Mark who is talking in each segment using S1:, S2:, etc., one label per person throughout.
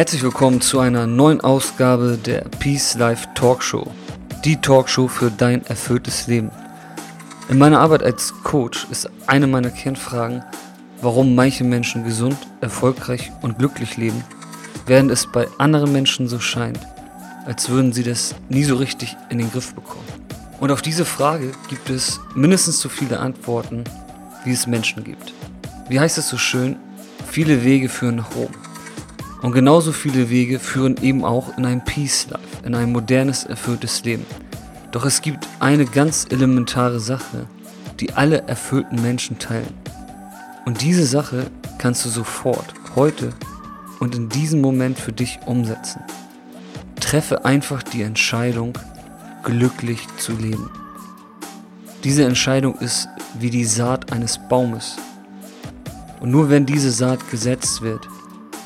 S1: Herzlich willkommen zu einer neuen Ausgabe der Peace Life Talkshow. Die Talkshow für dein erfülltes Leben. In meiner Arbeit als Coach ist eine meiner Kernfragen, warum manche Menschen gesund, erfolgreich und glücklich leben, während es bei anderen Menschen so scheint, als würden sie das nie so richtig in den Griff bekommen. Und auf diese Frage gibt es mindestens so viele Antworten, wie es Menschen gibt. Wie heißt es so schön? Viele Wege führen nach Rom. Und genauso viele Wege führen eben auch in ein Peace Life, in ein modernes, erfülltes Leben. Doch es gibt eine ganz elementare Sache, die alle erfüllten Menschen teilen. Und diese Sache kannst du sofort, heute und in diesem Moment für dich umsetzen. Treffe einfach die Entscheidung, glücklich zu leben. Diese Entscheidung ist wie die Saat eines Baumes. Und nur wenn diese Saat gesetzt wird,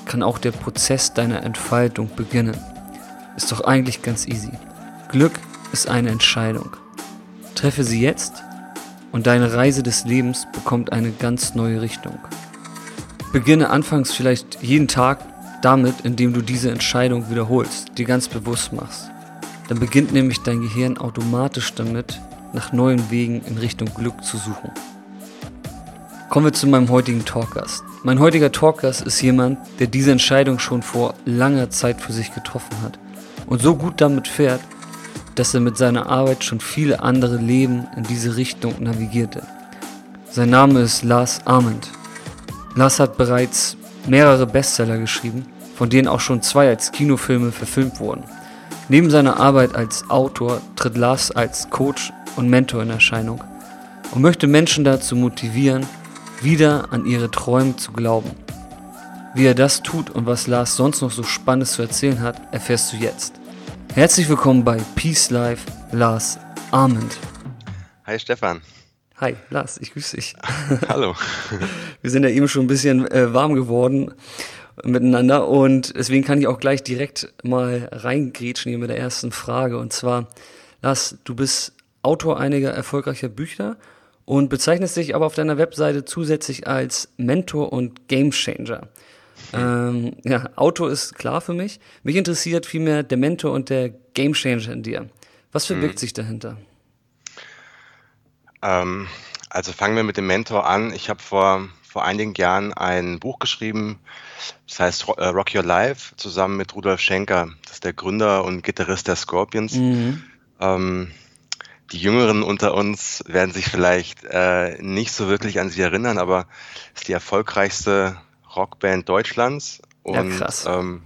S1: kann auch der Prozess deiner Entfaltung beginnen. Ist doch eigentlich ganz easy. Glück ist eine Entscheidung. Treffe sie jetzt und deine Reise des Lebens bekommt eine ganz neue Richtung. Beginne anfangs vielleicht jeden Tag damit, indem du diese Entscheidung wiederholst, dir ganz bewusst machst. Dann beginnt nämlich dein Gehirn automatisch damit, nach neuen Wegen in Richtung Glück zu suchen. Kommen wir zu meinem heutigen Talkgast. Mein heutiger Talkgast ist jemand, der diese Entscheidung schon vor langer Zeit für sich getroffen hat und so gut damit fährt, dass er mit seiner Arbeit schon viele andere Leben in diese Richtung navigierte. Sein Name ist Lars Arment. Lars hat bereits mehrere Bestseller geschrieben, von denen auch schon zwei als Kinofilme verfilmt wurden. Neben seiner Arbeit als Autor tritt Lars als Coach und Mentor in Erscheinung und möchte Menschen dazu motivieren, wieder an ihre Träume zu glauben. Wie er das tut und was Lars sonst noch so Spannendes zu erzählen hat, erfährst du jetzt. Herzlich willkommen bei Peace Life, Lars Arment.
S2: Hi Stefan.
S1: Hi, Lars, ich grüße dich.
S2: Hallo.
S1: Wir sind ja eben schon ein bisschen äh, warm geworden miteinander und deswegen kann ich auch gleich direkt mal reingrätschen hier mit der ersten Frage und zwar, Lars, du bist Autor einiger erfolgreicher Bücher und bezeichnest dich aber auf deiner Webseite zusätzlich als Mentor und Gamechanger. Ähm, ja, Autor ist klar für mich. Mich interessiert vielmehr der Mentor und der Gamechanger in dir. Was verbirgt hm. sich dahinter?
S2: Ähm, also fangen wir mit dem Mentor an. Ich habe vor, vor einigen Jahren ein Buch geschrieben, das heißt äh, Rock Your Life, zusammen mit Rudolf Schenker. Das ist der Gründer und Gitarrist der Scorpions. Mhm. Ähm, die Jüngeren unter uns werden sich vielleicht äh, nicht so wirklich an sie erinnern, aber es ist die erfolgreichste Rockband Deutschlands. Und ja, krass. Ähm,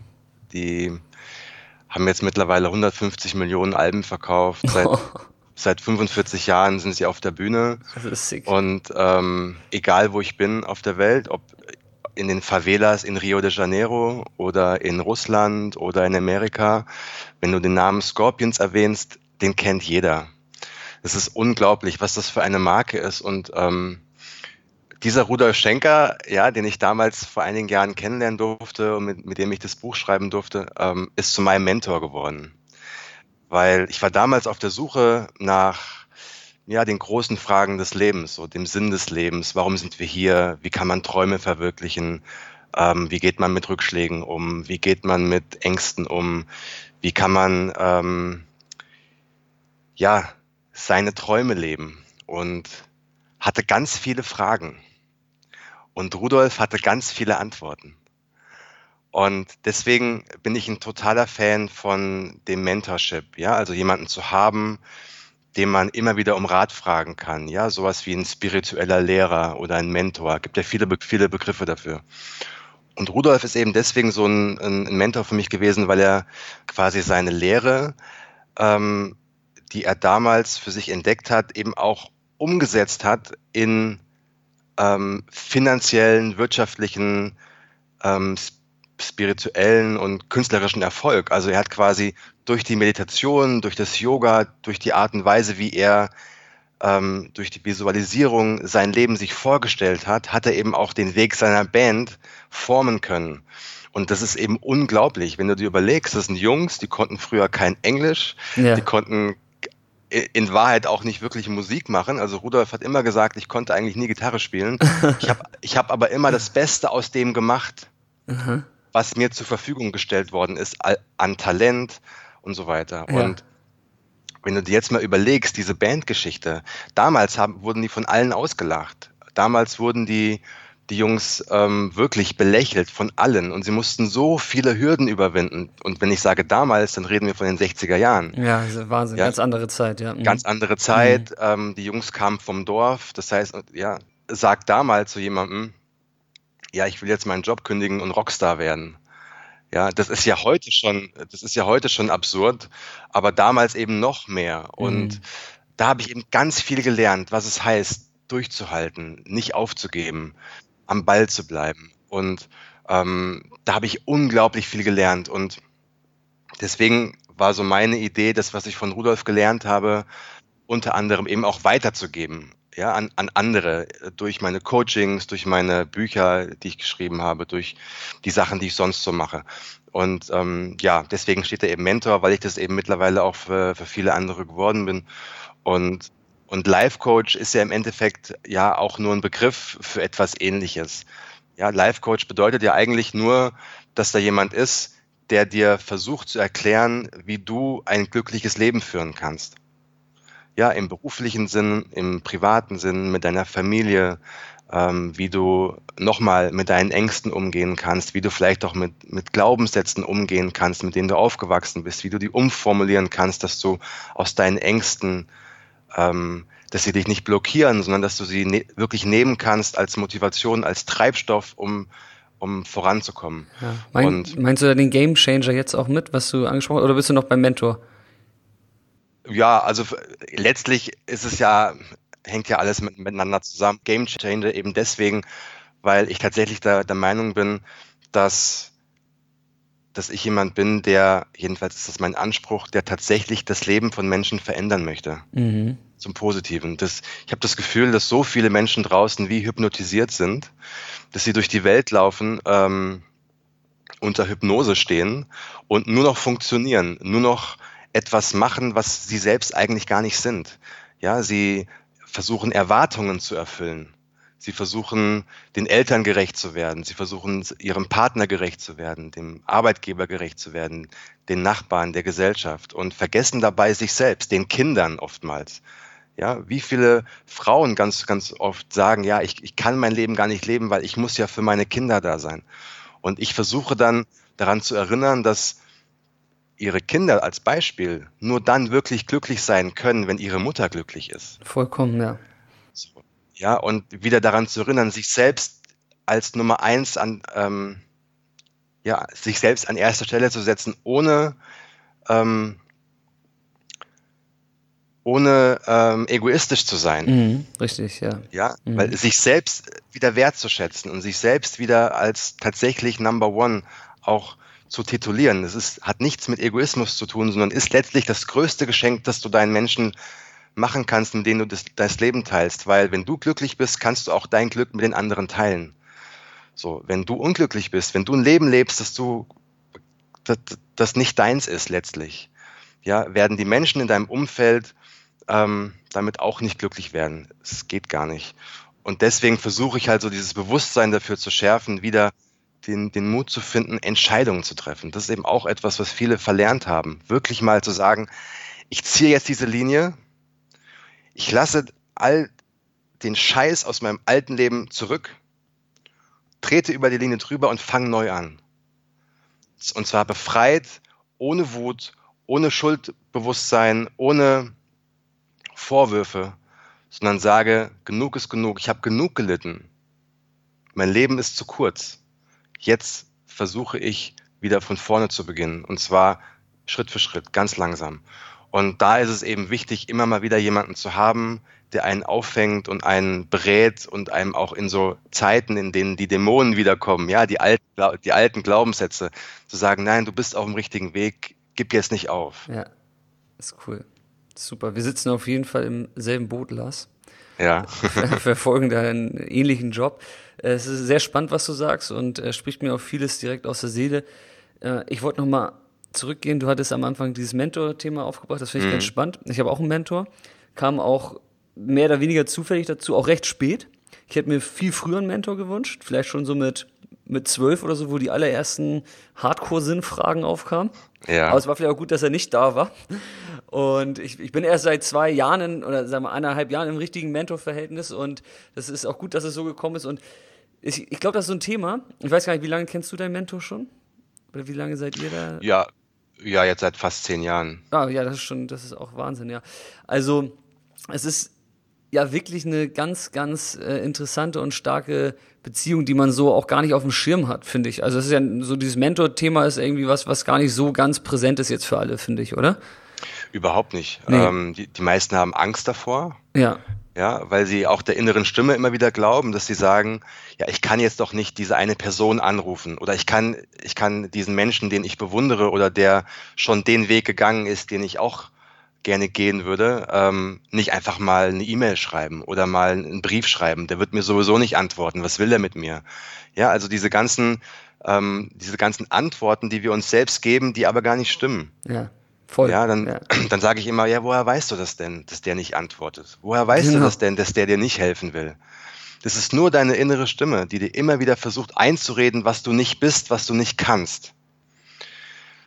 S2: die haben jetzt mittlerweile 150 Millionen Alben verkauft. Seit, seit 45 Jahren sind sie auf der Bühne. Das ist sick. Und ähm, egal wo ich bin auf der Welt, ob in den Favelas in Rio de Janeiro oder in Russland oder in Amerika, wenn du den Namen Scorpions erwähnst, den kennt jeder. Es ist unglaublich, was das für eine Marke ist. Und ähm, dieser Rudolf Schenker, ja, den ich damals vor einigen Jahren kennenlernen durfte und mit, mit dem ich das Buch schreiben durfte, ähm, ist zu meinem Mentor geworden. Weil ich war damals auf der Suche nach ja, den großen Fragen des Lebens, so dem Sinn des Lebens. Warum sind wir hier? Wie kann man Träume verwirklichen? Ähm, wie geht man mit Rückschlägen um? Wie geht man mit Ängsten um? Wie kann man ähm, ja seine Träume leben und hatte ganz viele Fragen. Und Rudolf hatte ganz viele Antworten. Und deswegen bin ich ein totaler Fan von dem Mentorship, ja, also jemanden zu haben, den man immer wieder um Rat fragen kann, ja, sowas wie ein spiritueller Lehrer oder ein Mentor, gibt ja viele, viele Begriffe dafür. Und Rudolf ist eben deswegen so ein, ein Mentor für mich gewesen, weil er quasi seine Lehre ähm, die er damals für sich entdeckt hat, eben auch umgesetzt hat in ähm, finanziellen, wirtschaftlichen, ähm, spirituellen und künstlerischen Erfolg. Also er hat quasi durch die Meditation, durch das Yoga, durch die Art und Weise, wie er ähm, durch die Visualisierung sein Leben sich vorgestellt hat, hat er eben auch den Weg seiner Band formen können. Und das ist eben unglaublich, wenn du dir überlegst, das sind Jungs, die konnten früher kein Englisch, ja. die konnten in Wahrheit auch nicht wirklich Musik machen. Also Rudolf hat immer gesagt, ich konnte eigentlich nie Gitarre spielen. Ich habe ich hab aber immer das Beste aus dem gemacht, mhm. was mir zur Verfügung gestellt worden ist, an Talent und so weiter. Ja. Und wenn du dir jetzt mal überlegst, diese Bandgeschichte, damals haben, wurden die von allen ausgelacht. Damals wurden die die Jungs ähm, wirklich belächelt von allen und sie mussten so viele Hürden überwinden. Und wenn ich sage damals, dann reden wir von den 60er Jahren.
S1: Ja, Wahnsinn, ja? ganz andere Zeit, ja.
S2: Mhm. Ganz andere Zeit. Mhm. Ähm, die Jungs kamen vom Dorf. Das heißt, ja, sag damals zu jemandem, ja, ich will jetzt meinen Job kündigen und Rockstar werden. Ja, das ist ja heute schon, das ist ja heute schon absurd, aber damals eben noch mehr. Und mhm. da habe ich eben ganz viel gelernt, was es heißt, durchzuhalten, nicht aufzugeben, am Ball zu bleiben. Und ähm, da habe ich unglaublich viel gelernt. Und deswegen war so meine Idee, das, was ich von Rudolf gelernt habe, unter anderem eben auch weiterzugeben. Ja, an, an andere, durch meine Coachings, durch meine Bücher, die ich geschrieben habe, durch die Sachen, die ich sonst so mache. Und ähm, ja, deswegen steht da eben Mentor, weil ich das eben mittlerweile auch für, für viele andere geworden bin. Und und Life Coach ist ja im Endeffekt ja auch nur ein Begriff für etwas ähnliches. Ja, Life Coach bedeutet ja eigentlich nur, dass da jemand ist, der dir versucht zu erklären, wie du ein glückliches Leben führen kannst. Ja, im beruflichen Sinn, im privaten Sinn, mit deiner Familie, ähm, wie du nochmal mit deinen Ängsten umgehen kannst, wie du vielleicht auch mit, mit Glaubenssätzen umgehen kannst, mit denen du aufgewachsen bist, wie du die umformulieren kannst, dass du aus deinen Ängsten ähm, dass sie dich nicht blockieren, sondern dass du sie ne wirklich nehmen kannst als Motivation, als Treibstoff, um, um voranzukommen.
S1: Ja. Mein, meinst du da den Game Changer jetzt auch mit, was du angesprochen hast, oder bist du noch beim Mentor?
S2: Ja, also letztlich ist es ja, hängt ja alles mit, miteinander zusammen. Game Changer eben deswegen, weil ich tatsächlich der, der Meinung bin, dass dass ich jemand bin, der, jedenfalls ist das mein Anspruch, der tatsächlich das Leben von Menschen verändern möchte. Mhm. Zum Positiven. Das, ich habe das Gefühl, dass so viele Menschen draußen wie hypnotisiert sind, dass sie durch die Welt laufen, ähm, unter Hypnose stehen und nur noch funktionieren, nur noch etwas machen, was sie selbst eigentlich gar nicht sind. Ja, sie versuchen Erwartungen zu erfüllen. Sie versuchen, den Eltern gerecht zu werden. Sie versuchen, ihrem Partner gerecht zu werden, dem Arbeitgeber gerecht zu werden, den Nachbarn, der Gesellschaft und vergessen dabei sich selbst, den Kindern oftmals. Ja, wie viele Frauen ganz, ganz oft sagen, ja, ich, ich kann mein Leben gar nicht leben, weil ich muss ja für meine Kinder da sein. Und ich versuche dann daran zu erinnern, dass ihre Kinder als Beispiel nur dann wirklich glücklich sein können, wenn ihre Mutter glücklich ist.
S1: Vollkommen, ja.
S2: Ja, und wieder daran zu erinnern, sich selbst als Nummer eins an, ähm, ja, sich selbst an erster Stelle zu setzen, ohne, ähm, ohne ähm, egoistisch zu sein.
S1: Mhm, richtig, ja.
S2: Ja, mhm. weil sich selbst wieder wertzuschätzen und sich selbst wieder als tatsächlich Number One auch zu titulieren. Das ist, hat nichts mit Egoismus zu tun, sondern ist letztlich das größte Geschenk, das du deinen Menschen machen kannst, mit denen du das, das Leben teilst. Weil wenn du glücklich bist, kannst du auch dein Glück mit den anderen teilen. So, wenn du unglücklich bist, wenn du ein Leben lebst, das du, das, das nicht deins ist letztlich, ja, werden die Menschen in deinem Umfeld ähm, damit auch nicht glücklich werden. Es geht gar nicht. Und deswegen versuche ich halt so dieses Bewusstsein dafür zu schärfen, wieder den, den Mut zu finden, Entscheidungen zu treffen. Das ist eben auch etwas, was viele verlernt haben. Wirklich mal zu sagen, ich ziehe jetzt diese Linie, ich lasse all den Scheiß aus meinem alten Leben zurück, trete über die Linie drüber und fange neu an. Und zwar befreit, ohne Wut, ohne Schuldbewusstsein, ohne Vorwürfe, sondern sage, genug ist genug, ich habe genug gelitten. Mein Leben ist zu kurz. Jetzt versuche ich wieder von vorne zu beginnen. Und zwar Schritt für Schritt, ganz langsam. Und da ist es eben wichtig, immer mal wieder jemanden zu haben, der einen auffängt und einen berät und einem auch in so Zeiten, in denen die Dämonen wiederkommen, ja, die alten, die alten Glaubenssätze, zu sagen, nein, du bist auf dem richtigen Weg, gib jetzt nicht auf.
S1: Ja, ist cool. Super. Wir sitzen auf jeden Fall im selben Boot, Lars.
S2: Ja.
S1: verfolgen da einen ähnlichen Job. Äh, es ist sehr spannend, was du sagst und äh, spricht mir auch vieles direkt aus der Seele. Äh, ich wollte nochmal zurückgehen. Du hattest am Anfang dieses Mentor-Thema aufgebracht. Das finde ich mhm. ganz spannend. Ich habe auch einen Mentor. Kam auch mehr oder weniger zufällig dazu, auch recht spät. Ich hätte mir viel früher einen Mentor gewünscht. Vielleicht schon so mit mit zwölf oder so, wo die allerersten Hardcore-Sinnfragen aufkamen. Ja. Aber es war vielleicht auch gut, dass er nicht da war. Und ich, ich bin erst seit zwei Jahren in, oder sagen wir eineinhalb Jahren im richtigen Mentor-Verhältnis und das ist auch gut, dass es so gekommen ist. Und ich, ich glaube, das ist so ein Thema. Ich weiß gar nicht, wie lange kennst du deinen Mentor schon? Oder wie lange seid ihr da?
S2: Ja, ja, jetzt seit fast zehn Jahren.
S1: Ah, ja, das ist schon, das ist auch Wahnsinn, ja. Also, es ist ja wirklich eine ganz, ganz äh, interessante und starke Beziehung, die man so auch gar nicht auf dem Schirm hat, finde ich. Also es ist ja so dieses Mentor-Thema ist irgendwie was, was gar nicht so ganz präsent ist jetzt für alle, finde ich, oder?
S2: Überhaupt nicht. Nee. Ähm, die, die meisten haben Angst davor.
S1: Ja.
S2: Ja, weil sie auch der inneren Stimme immer wieder glauben, dass sie sagen, ja, ich kann jetzt doch nicht diese eine Person anrufen oder ich kann, ich kann diesen Menschen, den ich bewundere oder der schon den Weg gegangen ist, den ich auch gerne gehen würde, ähm, nicht einfach mal eine E-Mail schreiben oder mal einen Brief schreiben. Der wird mir sowieso nicht antworten. Was will er mit mir? Ja, also diese ganzen, ähm, diese ganzen Antworten, die wir uns selbst geben, die aber gar nicht stimmen.
S1: Ja. Voll.
S2: Ja, dann, ja. dann sage ich immer, ja, woher weißt du das denn, dass der nicht antwortet? Woher weißt genau. du das denn, dass der dir nicht helfen will? Das ist nur deine innere Stimme, die dir immer wieder versucht einzureden, was du nicht bist, was du nicht kannst.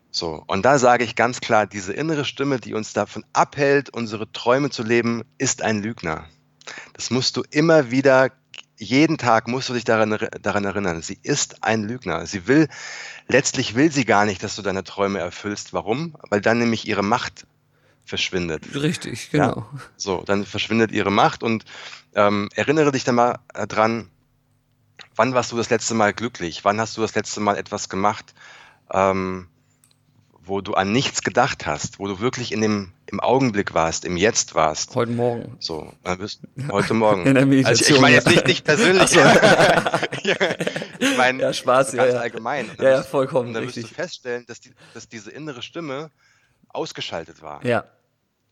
S2: So, und da sage ich ganz klar, diese innere Stimme, die uns davon abhält, unsere Träume zu leben, ist ein Lügner. Das musst du immer wieder, jeden Tag musst du dich daran, daran erinnern. Sie ist ein Lügner. Sie will, letztlich will sie gar nicht, dass du deine Träume erfüllst. Warum? Weil dann nämlich ihre Macht verschwindet.
S1: Richtig, genau.
S2: Ja? So, dann verschwindet ihre Macht und ähm, erinnere dich dann mal äh, dran, wann warst du das letzte Mal glücklich? Wann hast du das letzte Mal etwas gemacht? Ähm, wo du an nichts gedacht hast, wo du wirklich in dem im Augenblick warst, im Jetzt warst.
S1: Heute Morgen.
S2: So, heute Morgen.
S1: In der Meditation.
S2: Also ich, ich meine jetzt nicht dich persönlich. So.
S1: ich meine ja, Spaß,
S2: ganz
S1: ja,
S2: allgemein.
S1: Ja, ja, vollkommen. Und
S2: dann wirst du feststellen, dass, die, dass diese innere Stimme ausgeschaltet war.
S1: Ja.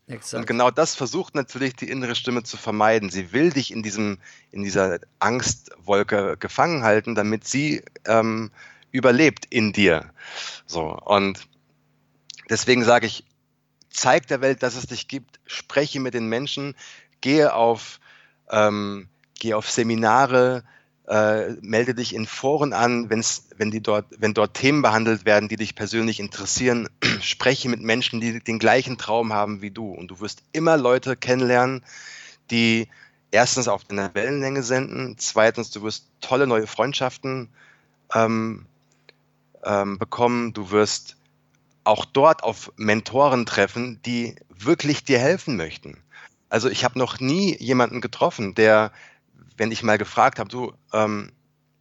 S2: Exakt. Und genau das versucht natürlich die innere Stimme zu vermeiden. Sie will dich in diesem, in dieser Angstwolke gefangen halten, damit sie ähm, überlebt in dir. So und Deswegen sage ich, zeig der Welt, dass es dich gibt, spreche mit den Menschen, gehe auf, ähm, gehe auf Seminare, äh, melde dich in Foren an, wenn's, wenn, die dort, wenn dort Themen behandelt werden, die dich persönlich interessieren. spreche mit Menschen, die den gleichen Traum haben wie du. Und du wirst immer Leute kennenlernen, die erstens auf deiner Wellenlänge senden, zweitens, du wirst tolle neue Freundschaften ähm, ähm, bekommen, du wirst auch dort auf Mentoren treffen, die wirklich dir helfen möchten. Also ich habe noch nie jemanden getroffen, der, wenn ich mal gefragt habe, du, ähm,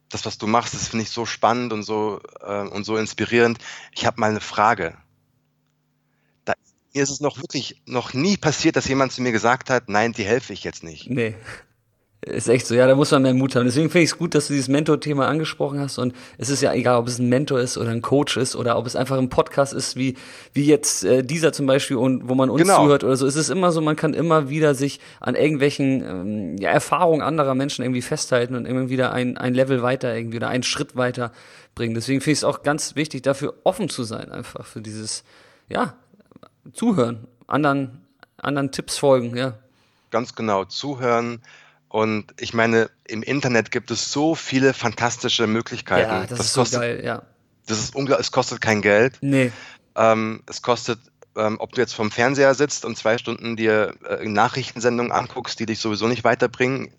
S2: das, was du machst, das finde ich so spannend und so, äh, und so inspirierend. Ich habe mal eine Frage. Da, mir ist es noch wirklich noch nie passiert, dass jemand zu mir gesagt hat, nein, die helfe ich jetzt nicht.
S1: Nee. Ist echt so, ja, da muss man mehr Mut haben. Deswegen finde ich es gut, dass du dieses Mentor-Thema angesprochen hast. Und es ist ja egal, ob es ein Mentor ist oder ein Coach ist oder ob es einfach ein Podcast ist, wie, wie jetzt äh, dieser zum Beispiel und wo man uns genau. zuhört oder so. Es ist immer so, man kann immer wieder sich an irgendwelchen ähm, ja, Erfahrungen anderer Menschen irgendwie festhalten und immer wieder ein, ein Level weiter irgendwie oder einen Schritt weiter bringen. Deswegen finde ich es auch ganz wichtig, dafür offen zu sein, einfach für dieses, ja, Zuhören, anderen, anderen Tipps folgen, ja.
S2: Ganz genau, zuhören und ich meine, im Internet gibt es so viele fantastische Möglichkeiten.
S1: Ja, das, das ist kostet, so geil, ja.
S2: Das ist unglaublich, es kostet kein Geld.
S1: Nee.
S2: Ähm, es kostet, ähm, ob du jetzt vom Fernseher sitzt und zwei Stunden dir äh, Nachrichtensendungen anguckst, die dich sowieso nicht weiterbringen,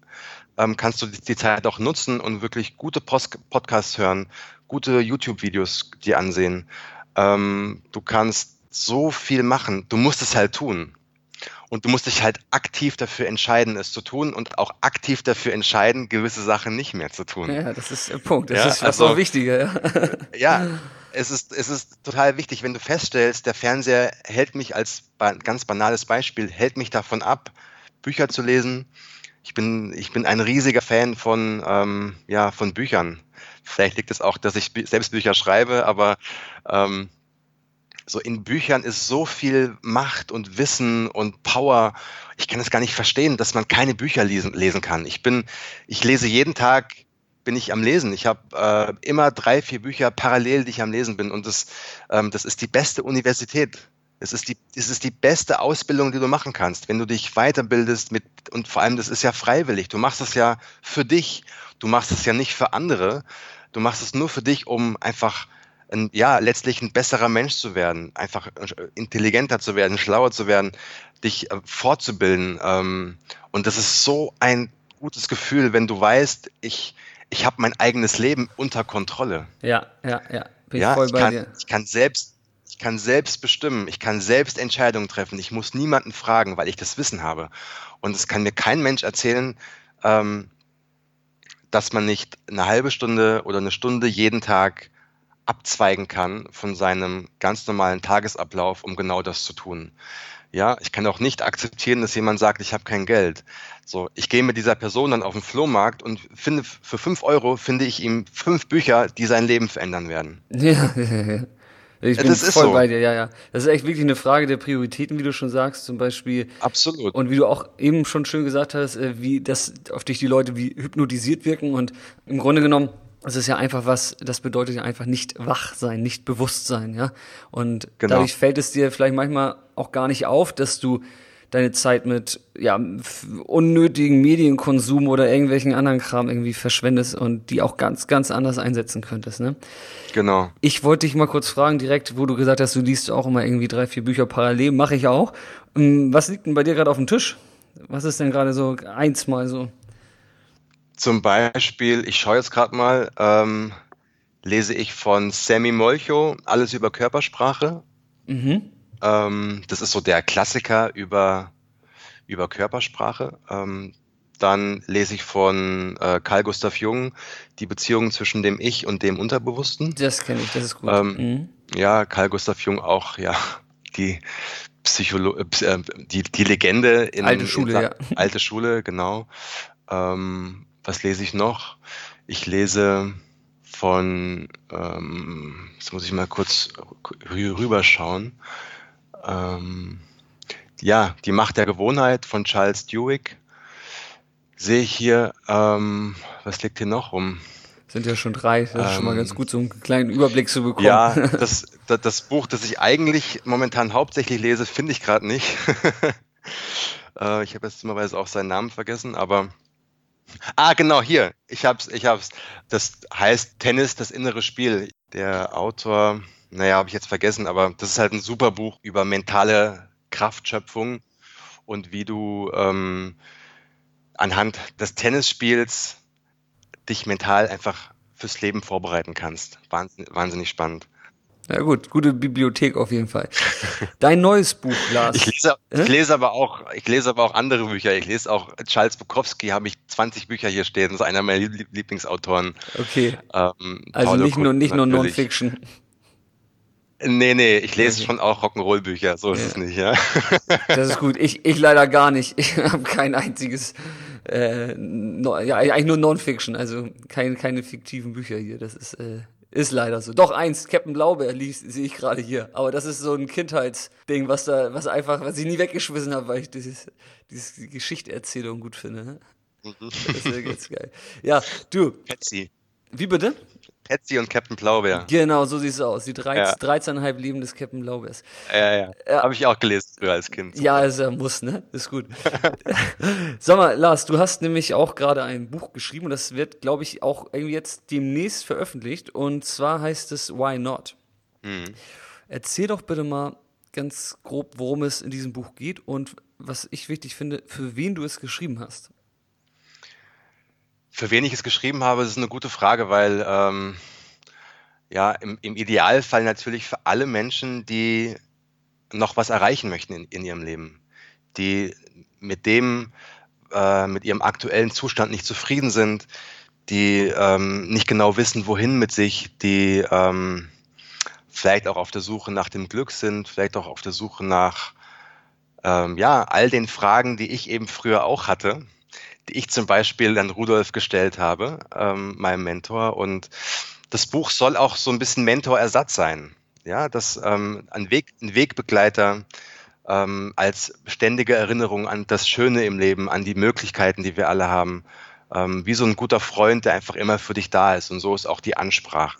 S2: ähm, kannst du die, die, Zeit auch nutzen und wirklich gute Post Podcasts hören, gute YouTube-Videos dir ansehen. Ähm, du kannst so viel machen. Du musst es halt tun. Und du musst dich halt aktiv dafür entscheiden, es zu tun und auch aktiv dafür entscheiden, gewisse Sachen nicht mehr zu tun.
S1: Ja, das ist der Punkt. Das ja, ist also, so wichtiger.
S2: Ja. ja, es ist, es ist total wichtig, wenn du feststellst, der Fernseher hält mich als ganz banales Beispiel, hält mich davon ab, Bücher zu lesen. Ich bin, ich bin ein riesiger Fan von, ähm, ja, von Büchern. Vielleicht liegt es auch, dass ich selbst Bücher schreibe, aber ähm, so in Büchern ist so viel Macht und Wissen und Power. Ich kann es gar nicht verstehen, dass man keine Bücher lesen, lesen kann. Ich bin, ich lese jeden Tag, bin ich am Lesen. Ich habe äh, immer drei, vier Bücher parallel, die ich am Lesen bin. Und das, ähm, das ist die beste Universität. Es ist die, es ist die beste Ausbildung, die du machen kannst, wenn du dich weiterbildest mit, und vor allem, das ist ja freiwillig. Du machst es ja für dich. Du machst es ja nicht für andere. Du machst es nur für dich, um einfach ein, ja, letztlich ein besserer Mensch zu werden, einfach intelligenter zu werden, schlauer zu werden, dich äh, fortzubilden. Ähm, und das ist so ein gutes Gefühl, wenn du weißt, ich, ich habe mein eigenes Leben unter Kontrolle.
S1: Ja, ja, ja.
S2: Bin ja, ich voll ich bei kann, dir. Ich kann selbst, ich kann selbst bestimmen, ich kann selbst Entscheidungen treffen. Ich muss niemanden fragen, weil ich das Wissen habe. Und es kann mir kein Mensch erzählen, ähm, dass man nicht eine halbe Stunde oder eine Stunde jeden Tag abzweigen kann von seinem ganz normalen Tagesablauf, um genau das zu tun. Ja, ich kann auch nicht akzeptieren, dass jemand sagt, ich habe kein Geld. So, ich gehe mit dieser Person dann auf den Flohmarkt und finde für fünf Euro finde ich ihm fünf Bücher, die sein Leben verändern werden.
S1: Ja, ja, ja. Ich bin das voll so. bei dir, ja, ja. Das ist echt wirklich eine Frage der Prioritäten, wie du schon sagst, zum Beispiel.
S2: Absolut.
S1: Und wie du auch eben schon schön gesagt hast, äh, wie das auf dich die Leute wie hypnotisiert wirken und im Grunde genommen es ist ja einfach was, das bedeutet ja einfach nicht wach sein, nicht bewusst sein, ja. Und genau. dadurch fällt es dir vielleicht manchmal auch gar nicht auf, dass du deine Zeit mit ja, unnötigen Medienkonsum oder irgendwelchen anderen Kram irgendwie verschwendest und die auch ganz, ganz anders einsetzen könntest. Ne?
S2: Genau.
S1: Ich wollte dich mal kurz fragen, direkt, wo du gesagt hast, du liest auch immer irgendwie drei, vier Bücher parallel, mache ich auch. Ähm, was liegt denn bei dir gerade auf dem Tisch? Was ist denn gerade so eins mal so?
S2: Zum Beispiel, ich schaue jetzt gerade mal, ähm, lese ich von Sammy Molcho Alles über Körpersprache. Mhm. Ähm, das ist so der Klassiker über, über Körpersprache. Ähm, dann lese ich von äh, Carl Gustav Jung die Beziehung zwischen dem Ich und dem Unterbewussten.
S1: Das kenne ich, das ist gut.
S2: Ähm, mhm. Ja, Carl Gustav Jung auch, ja, die Psycholo äh, die, die Legende in
S1: alte Schule, in, ja.
S2: alte Schule, genau. Ähm, was lese ich noch? Ich lese von, ähm, jetzt muss ich mal kurz rüberschauen. Ähm, ja, Die Macht der Gewohnheit von Charles Duhigg. Sehe ich hier, ähm, was liegt hier noch rum?
S1: Sind ja schon drei, das ist schon mal ganz ähm, gut, so einen kleinen Überblick zu bekommen.
S2: Ja, das, das, das Buch, das ich eigentlich momentan hauptsächlich lese, finde ich gerade nicht. äh, ich habe jetzt immerweise auch seinen Namen vergessen, aber Ah, genau, hier. Ich hab's, ich hab's. Das heißt Tennis, das innere Spiel. Der Autor, naja, habe ich jetzt vergessen, aber das ist halt ein super Buch über mentale Kraftschöpfung und wie du ähm, anhand des Tennisspiels dich mental einfach fürs Leben vorbereiten kannst. Wahnsinnig, wahnsinnig spannend.
S1: Ja gut, gute Bibliothek auf jeden Fall. Dein neues Buch, Lars.
S2: Ich lese, ich lese aber auch, ich lese aber auch andere Bücher. Ich lese auch Charles Bukowski, habe ich 20 Bücher hier stehen. Das ist einer meiner Lieblingsautoren.
S1: Okay. Ähm, also Paulo nicht nur, nicht nur Non-Fiction.
S2: Nee, nee, ich lese okay. schon auch Rock'n'Roll-Bücher, so ist ja. es nicht, ja.
S1: Das ist gut. Ich, ich leider gar nicht. Ich habe kein einziges, äh, no, ja, eigentlich nur Non-Fiction, also kein, keine fiktiven Bücher hier. Das ist, äh, ist leider so. Doch eins, Captain Blaubeer sehe ich gerade hier. Aber das ist so ein Kindheitsding, was da, was einfach, was ich nie weggeschmissen habe, weil ich dieses, diese Geschichterzählung gut finde. Ne? Mhm. Das ist ganz geil. Ja, du.
S2: Patsy.
S1: Wie bitte?
S2: Patsy und Captain Blaubeer.
S1: Genau, so sieht es aus. Die 13,5 ja. Leben des Captain Blaubeers.
S2: Ja, ja. ja. Habe ich auch gelesen früher als Kind.
S1: Ja, also er muss, ne? Ist gut. Sag mal, Lars, du hast nämlich auch gerade ein Buch geschrieben und das wird, glaube ich, auch irgendwie jetzt demnächst veröffentlicht. Und zwar heißt es Why Not? Mhm. Erzähl doch bitte mal ganz grob, worum es in diesem Buch geht und was ich wichtig finde, für wen du es geschrieben hast.
S2: Für wen ich es geschrieben habe, ist eine gute Frage, weil ähm, ja, im, im, Idealfall natürlich für alle Menschen, die noch was erreichen möchten in, in ihrem Leben, die mit dem, äh, mit ihrem aktuellen Zustand nicht zufrieden sind, die ähm, nicht genau wissen, wohin mit sich, die ähm, vielleicht auch auf der Suche nach dem Glück sind, vielleicht auch auf der Suche nach ähm, ja, all den Fragen, die ich eben früher auch hatte, die ich zum Beispiel an Rudolf gestellt habe, ähm, meinem Mentor. Und das Buch soll auch so ein bisschen Mentorersatz sein. Ja, das ähm, ein, Weg, ein Wegbegleiter ähm, als ständige Erinnerung an das Schöne im Leben, an die Möglichkeiten, die wir alle haben. Ähm, wie so ein guter Freund, der einfach immer für dich da ist. Und so ist auch die Ansprache.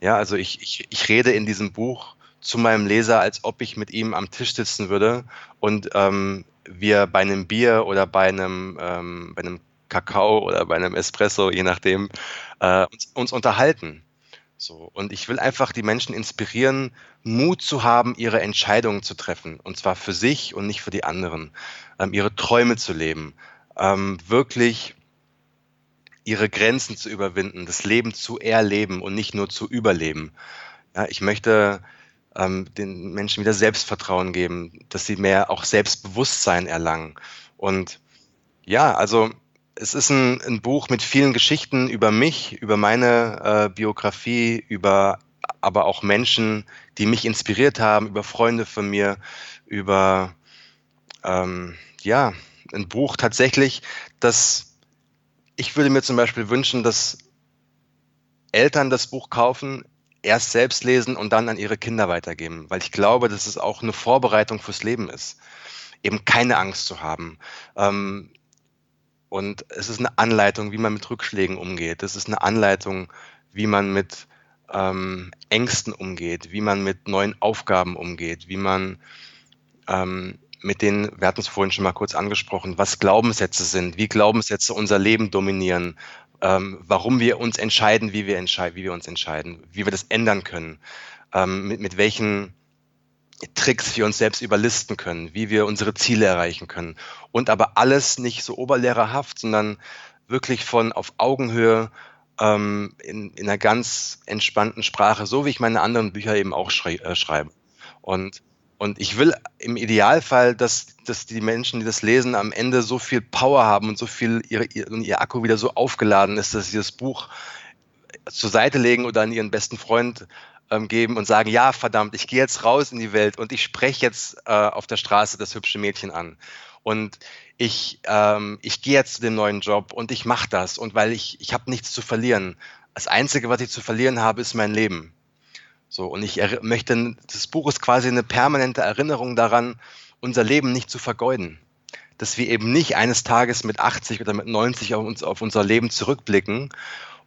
S2: Ja, also ich, ich, ich rede in diesem Buch zu meinem Leser, als ob ich mit ihm am Tisch sitzen würde und ähm, wir bei einem Bier oder bei einem, ähm, bei einem Kakao oder bei einem Espresso, je nachdem, äh, uns, uns unterhalten. So. Und ich will einfach die Menschen inspirieren, Mut zu haben, ihre Entscheidungen zu treffen. Und zwar für sich und nicht für die anderen. Ähm, ihre Träume zu leben. Ähm, wirklich ihre Grenzen zu überwinden, das Leben zu erleben und nicht nur zu überleben. Ja, ich möchte ähm, den Menschen wieder Selbstvertrauen geben, dass sie mehr auch Selbstbewusstsein erlangen. Und ja, also es ist ein, ein Buch mit vielen Geschichten über mich, über meine äh, Biografie, über aber auch Menschen, die mich inspiriert haben, über Freunde von mir, über ähm, ja, ein Buch tatsächlich, das ich würde mir zum Beispiel wünschen, dass Eltern das Buch kaufen, erst selbst lesen und dann an ihre Kinder weitergeben, weil ich glaube, dass es auch eine Vorbereitung fürs Leben ist, eben keine Angst zu haben. Ähm, und es ist eine Anleitung, wie man mit Rückschlägen umgeht. Es ist eine Anleitung, wie man mit ähm, Ängsten umgeht, wie man mit neuen Aufgaben umgeht, wie man ähm, mit den, wir hatten es vorhin schon mal kurz angesprochen, was Glaubenssätze sind, wie Glaubenssätze unser Leben dominieren, ähm, warum wir uns entscheiden, wie wir, entscheiden, wie wir uns entscheiden, wie wir das ändern können, ähm, mit, mit welchen Tricks wir uns selbst überlisten können, wie wir unsere Ziele erreichen können. Und aber alles nicht so oberlehrerhaft, sondern wirklich von auf Augenhöhe ähm, in, in einer ganz entspannten Sprache, so wie ich meine anderen Bücher eben auch schrei äh, schreibe. Und und ich will im Idealfall, dass, dass die Menschen, die das lesen, am Ende so viel Power haben und so viel ihre, ihr, Akku wieder so aufgeladen ist, dass sie das Buch zur Seite legen oder an ihren besten Freund ähm, geben und sagen, ja, verdammt, ich gehe jetzt raus in die Welt und ich spreche jetzt äh, auf der Straße das hübsche Mädchen an. Und ich, ähm, ich gehe jetzt zu dem neuen Job und ich mache das. Und weil ich, ich habe nichts zu verlieren. Das Einzige, was ich zu verlieren habe, ist mein Leben. So, und ich möchte, das Buch ist quasi eine permanente Erinnerung daran, unser Leben nicht zu vergeuden. Dass wir eben nicht eines Tages mit 80 oder mit 90 auf, uns, auf unser Leben zurückblicken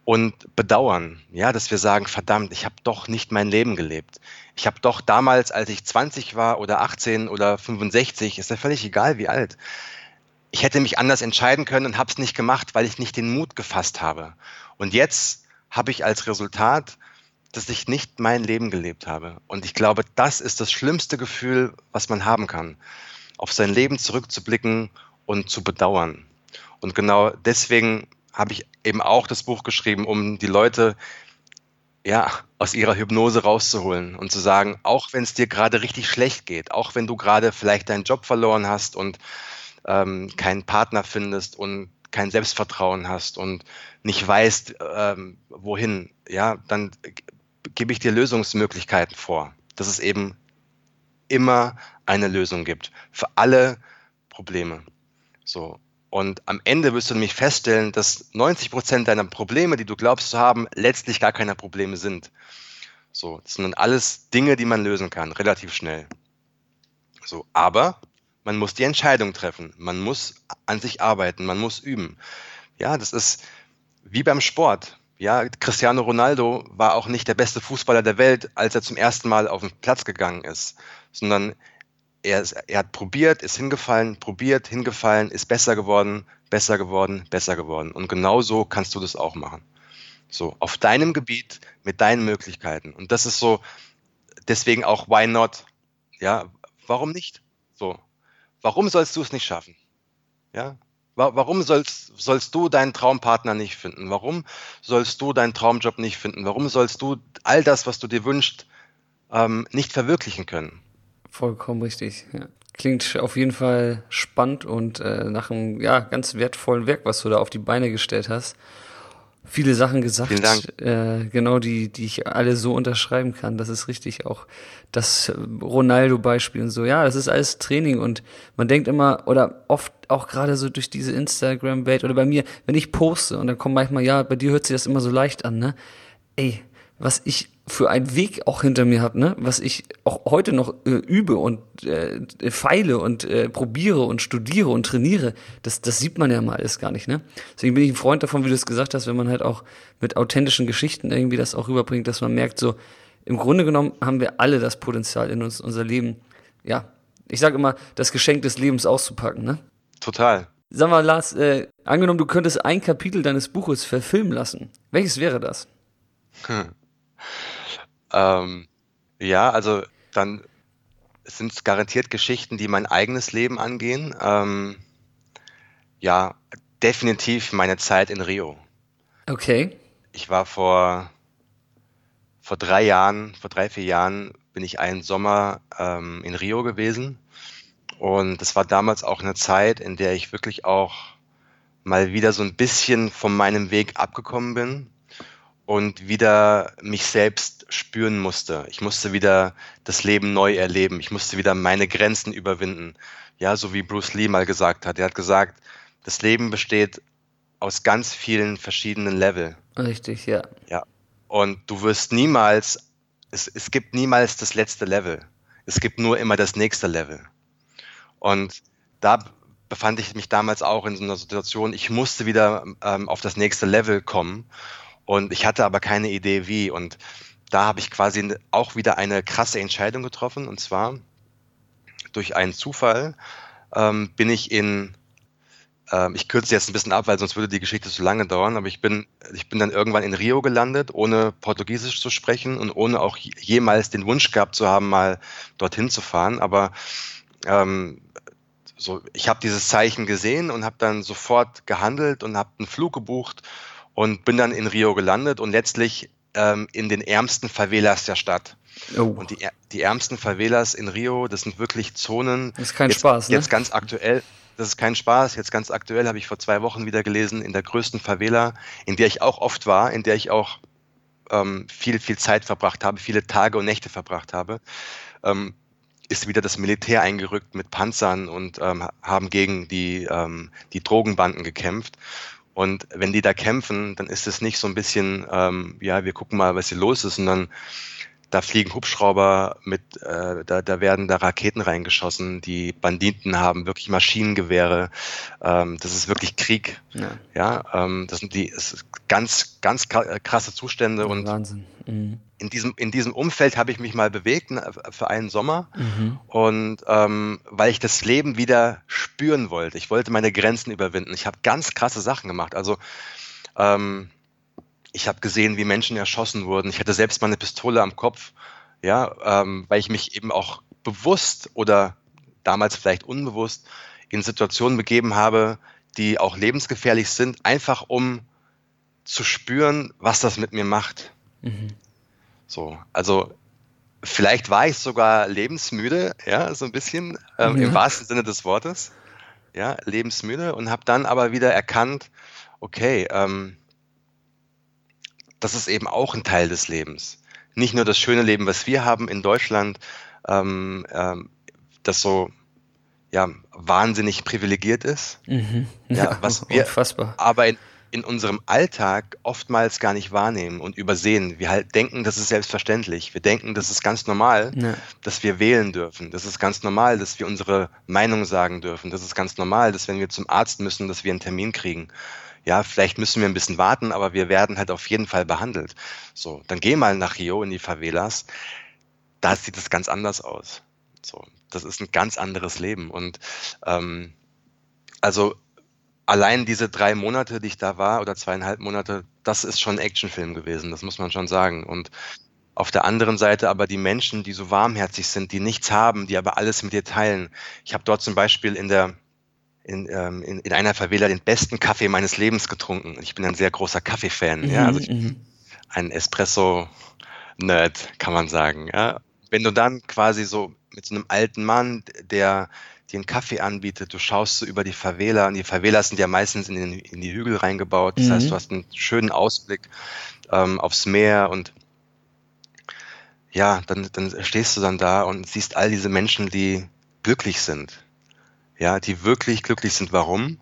S2: und bedauern. Ja, dass wir sagen, verdammt, ich habe doch nicht mein Leben gelebt. Ich habe doch damals, als ich 20 war oder 18 oder 65, ist ja völlig egal, wie alt. Ich hätte mich anders entscheiden können und habe es nicht gemacht, weil ich nicht den Mut gefasst habe. Und jetzt habe ich als Resultat dass ich nicht mein Leben gelebt habe. Und ich glaube, das ist das schlimmste Gefühl, was man haben kann, auf sein Leben zurückzublicken und zu bedauern. Und genau deswegen habe ich eben auch das Buch geschrieben, um die Leute ja, aus ihrer Hypnose rauszuholen und zu sagen, auch wenn es dir gerade richtig schlecht geht, auch wenn du gerade vielleicht deinen Job verloren hast und ähm, keinen Partner findest und kein Selbstvertrauen hast und nicht weißt, ähm, wohin, ja, dann gebe ich dir Lösungsmöglichkeiten vor, dass es eben immer eine Lösung gibt für alle Probleme. So. Und am Ende wirst du nämlich feststellen, dass 90 Prozent deiner Probleme, die du glaubst zu haben, letztlich gar keine Probleme sind. So, das sind alles Dinge, die man lösen kann, relativ schnell. So, aber man muss die Entscheidung treffen. Man muss an sich arbeiten. Man muss üben. Ja, das ist wie beim Sport ja, Cristiano Ronaldo war auch nicht der beste Fußballer der Welt, als er zum ersten Mal auf den Platz gegangen ist, sondern er, er hat probiert, ist hingefallen, probiert, hingefallen, ist besser geworden, besser geworden, besser geworden. Und genau so kannst du das auch machen. So, auf deinem Gebiet, mit deinen Möglichkeiten. Und das ist so, deswegen auch why not? Ja, warum nicht? So, warum sollst du es nicht schaffen? Ja, Warum sollst, sollst du deinen Traumpartner nicht finden? Warum sollst du deinen Traumjob nicht finden? Warum sollst du all das, was du dir wünschst, ähm, nicht verwirklichen können?
S1: Vollkommen richtig. Ja. Klingt auf jeden Fall spannend und äh, nach einem ja, ganz wertvollen Werk, was du da auf die Beine gestellt hast. Viele Sachen gesagt, äh, genau die, die ich alle so unterschreiben kann. Das ist richtig auch das Ronaldo-Beispiel und so. Ja, das ist alles Training und man denkt immer oder oft auch gerade so durch diese Instagram-Welt oder bei mir, wenn ich poste und dann kommt manchmal, ja, bei dir hört sich das immer so leicht an, ne? Ey, was ich für einen Weg auch hinter mir habe, ne? was ich auch heute noch äh, übe und äh, feile und äh, probiere und studiere und trainiere, das, das sieht man ja mal alles gar nicht. Ne? Deswegen bin ich ein Freund davon, wie du es gesagt hast, wenn man halt auch mit authentischen Geschichten irgendwie das auch rüberbringt, dass man merkt, so im Grunde genommen haben wir alle das Potenzial in uns, unser Leben, ja, ich sage immer, das Geschenk des Lebens auszupacken. Ne?
S2: Total.
S1: Sag mal, Lars, äh, angenommen, du könntest ein Kapitel deines Buches verfilmen lassen. Welches wäre das? Hm.
S2: Ähm, ja, also dann sind es garantiert Geschichten, die mein eigenes Leben angehen. Ähm, ja, definitiv meine Zeit in Rio.
S1: Okay.
S2: Ich war vor, vor drei Jahren, vor drei, vier Jahren bin ich einen Sommer ähm, in Rio gewesen. Und es war damals auch eine Zeit, in der ich wirklich auch mal wieder so ein bisschen von meinem Weg abgekommen bin und wieder mich selbst spüren musste. Ich musste wieder das Leben neu erleben. Ich musste wieder meine Grenzen überwinden. Ja, so wie Bruce Lee mal gesagt hat. Er hat gesagt, das Leben besteht aus ganz vielen verschiedenen Level.
S1: Richtig, ja.
S2: Ja. Und du wirst niemals, es, es gibt niemals das letzte Level. Es gibt nur immer das nächste Level. Und da befand ich mich damals auch in so einer Situation, ich musste wieder ähm, auf das nächste Level kommen. Und ich hatte aber keine Idee wie. Und da habe ich quasi auch wieder eine krasse Entscheidung getroffen. Und zwar durch einen Zufall ähm, bin ich in, ähm, ich kürze jetzt ein bisschen ab, weil sonst würde die Geschichte zu lange dauern, aber ich bin, ich bin dann irgendwann in Rio gelandet, ohne Portugiesisch zu sprechen und ohne auch jemals den Wunsch gehabt zu haben, mal dorthin zu fahren. Aber ähm, so, ich habe dieses Zeichen gesehen und habe dann sofort gehandelt und habe einen Flug gebucht und bin dann in Rio gelandet und letztlich ähm, in den ärmsten Favelas der Stadt. Oh. Und die, die ärmsten Favelas in Rio, das sind wirklich Zonen.
S1: Das ist kein
S2: jetzt,
S1: Spaß,
S2: ne? Jetzt ganz aktuell, das ist kein Spaß. Jetzt ganz aktuell habe ich vor zwei Wochen wieder gelesen, in der größten Favela, in der ich auch oft war, in der ich auch ähm, viel, viel Zeit verbracht habe, viele Tage und Nächte verbracht habe, ähm, ist wieder das Militär eingerückt mit Panzern und ähm, haben gegen die, ähm, die Drogenbanden gekämpft. Und wenn die da kämpfen, dann ist es nicht so ein bisschen, ähm, ja, wir gucken mal, was hier los ist, sondern da fliegen Hubschrauber mit, äh, da, da werden da Raketen reingeschossen, die Banditen haben wirklich Maschinengewehre, ähm, das ist wirklich Krieg. Ja, ja ähm, das sind die ist ganz, ganz krasse Zustände und
S1: Wahnsinn. Mhm
S2: in diesem, in diesem Umfeld habe ich mich mal bewegt ne, für einen Sommer mhm. und ähm, weil ich das Leben wieder spüren wollte. Ich wollte meine Grenzen überwinden. Ich habe ganz krasse Sachen gemacht. Also ähm, ich habe gesehen, wie Menschen erschossen wurden. Ich hatte selbst mal eine Pistole am Kopf, ja, ähm, weil ich mich eben auch bewusst oder damals vielleicht unbewusst in Situationen begeben habe, die auch lebensgefährlich sind, einfach um zu spüren, was das mit mir macht. Mhm. So, also vielleicht war ich sogar lebensmüde, ja, so ein bisschen ähm, ja. im wahrsten Sinne des Wortes, ja, lebensmüde und habe dann aber wieder erkannt, okay, ähm, das ist eben auch ein Teil des Lebens. Nicht nur das schöne Leben, was wir haben in Deutschland, ähm, ähm, das so ja, wahnsinnig privilegiert ist. Mhm. Ja, ja, was wir unfassbar. aber in, in unserem Alltag oftmals gar nicht wahrnehmen und übersehen. Wir halt denken, das ist selbstverständlich. Wir denken, das ist ganz normal, ja. dass wir wählen dürfen. Das ist ganz normal, dass wir unsere Meinung sagen dürfen. Das ist ganz normal, dass wenn wir zum Arzt müssen, dass wir einen Termin kriegen. Ja, vielleicht müssen wir ein bisschen warten, aber wir werden halt auf jeden Fall behandelt. So, dann geh mal nach Rio in die Favelas. Da sieht es ganz anders aus. So, das ist ein ganz anderes Leben. Und ähm, also allein diese drei Monate, die ich da war, oder zweieinhalb Monate, das ist schon ein Actionfilm gewesen, das muss man schon sagen. Und auf der anderen Seite aber die Menschen, die so warmherzig sind, die nichts haben, die aber alles mit dir teilen. Ich habe dort zum Beispiel in der in, ähm, in, in einer Favela den besten Kaffee meines Lebens getrunken. Ich bin ein sehr großer Kaffeefan. Mhm, ja, also ich, mhm. ein Espresso-Nerd, kann man sagen. Ja. Wenn du dann quasi so mit so einem alten Mann, der einen Kaffee anbietet. Du schaust so über die Favela und die Favelas sind ja meistens in, den, in die Hügel reingebaut. Das mhm. heißt, du hast einen schönen Ausblick ähm, aufs Meer und ja, dann, dann stehst du dann da und siehst all diese Menschen, die glücklich sind. Ja, die wirklich glücklich sind. Warum?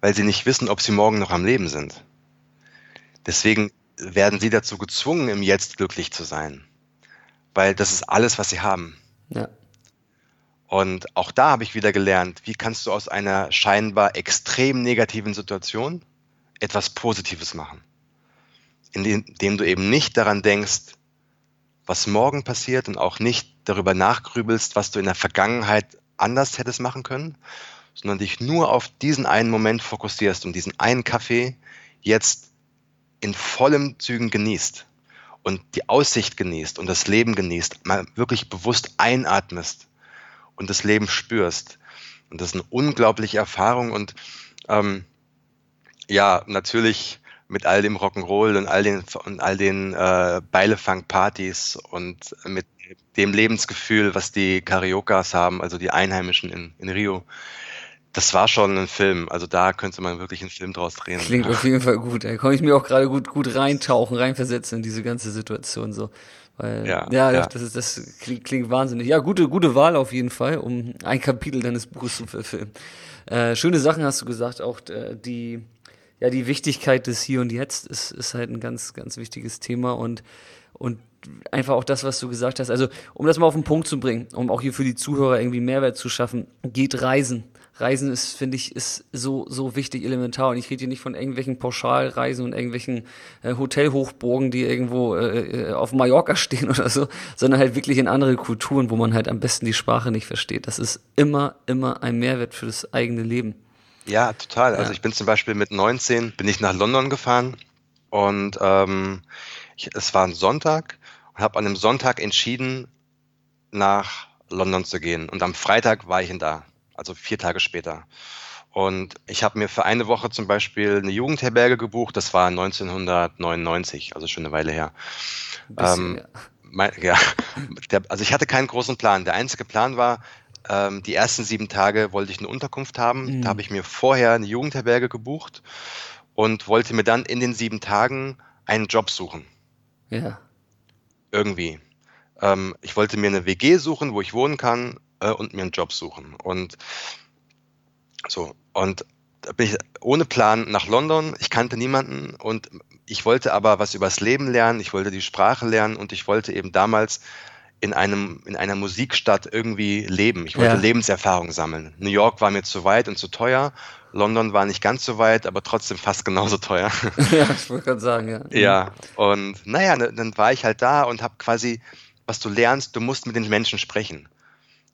S2: Weil sie nicht wissen, ob sie morgen noch am Leben sind. Deswegen werden sie dazu gezwungen, im Jetzt glücklich zu sein. Weil das ist alles, was sie haben. Ja. Und auch da habe ich wieder gelernt, wie kannst du aus einer scheinbar extrem negativen Situation etwas Positives machen. Indem du eben nicht daran denkst, was morgen passiert und auch nicht darüber nachgrübelst, was du in der Vergangenheit anders hättest machen können, sondern dich nur auf diesen einen Moment fokussierst und diesen einen Kaffee jetzt in vollem Zügen genießt und die Aussicht genießt und das Leben genießt, mal wirklich bewusst einatmest und das Leben spürst. Und das ist eine unglaubliche Erfahrung und ähm, ja, natürlich mit all dem Rock'n'Roll und all den, und all den äh, Beilefang-Partys und mit dem Lebensgefühl, was die Cariokas haben, also die Einheimischen in, in Rio. Das war schon ein Film. Also da könnte man wirklich einen Film draus drehen.
S1: Klingt auf jeden Fall gut. Da komme ich mir auch gerade gut, gut reintauchen, reinversetzen in diese ganze Situation so. Weil, ja, ja, ja, das ist, das klingt, klingt wahnsinnig. Ja, gute, gute Wahl auf jeden Fall, um ein Kapitel deines Buches zu verfilmen. Äh, schöne Sachen hast du gesagt, auch äh, die, ja, die Wichtigkeit des Hier und Jetzt ist, ist halt ein ganz, ganz wichtiges Thema und, und einfach auch das, was du gesagt hast. Also, um das mal auf den Punkt zu bringen, um auch hier für die Zuhörer irgendwie Mehrwert zu schaffen, geht reisen. Reisen ist, finde ich, ist so, so wichtig, elementar. Und ich rede hier nicht von irgendwelchen Pauschalreisen und irgendwelchen äh, Hotelhochburgen, die irgendwo äh, äh, auf Mallorca stehen oder so, sondern halt wirklich in andere Kulturen, wo man halt am besten die Sprache nicht versteht. Das ist immer, immer ein Mehrwert für das eigene Leben.
S2: Ja, total. Also ja. Also ich bin zum Beispiel mit 19, bin ich nach London gefahren und ähm, ich, es war ein Sonntag und habe an einem Sonntag entschieden, nach London zu gehen. Und am Freitag war ich in da also vier Tage später. Und ich habe mir für eine Woche zum Beispiel eine Jugendherberge gebucht. Das war 1999, also schon eine Weile her. Bisschen, ähm, ja. Mein, ja der, also ich hatte keinen großen Plan. Der einzige Plan war, ähm, die ersten sieben Tage wollte ich eine Unterkunft haben. Mhm. Da habe ich mir vorher eine Jugendherberge gebucht und wollte mir dann in den sieben Tagen einen Job suchen. Ja. Irgendwie. Ähm, ich wollte mir eine WG suchen, wo ich wohnen kann äh, und mir einen Job suchen. Und so, und da bin ich ohne Plan nach London. Ich kannte niemanden und ich wollte aber was übers Leben lernen. Ich wollte die Sprache lernen und ich wollte eben damals in einem in einer Musikstadt irgendwie leben. Ich wollte ja. Lebenserfahrung sammeln. New York war mir zu weit und zu teuer. London war nicht ganz so weit, aber trotzdem fast genauso teuer.
S1: Ja, ich wollte gerade sagen, ja.
S2: Ja, und naja, dann war ich halt da und habe quasi, was du lernst, du musst mit den Menschen sprechen.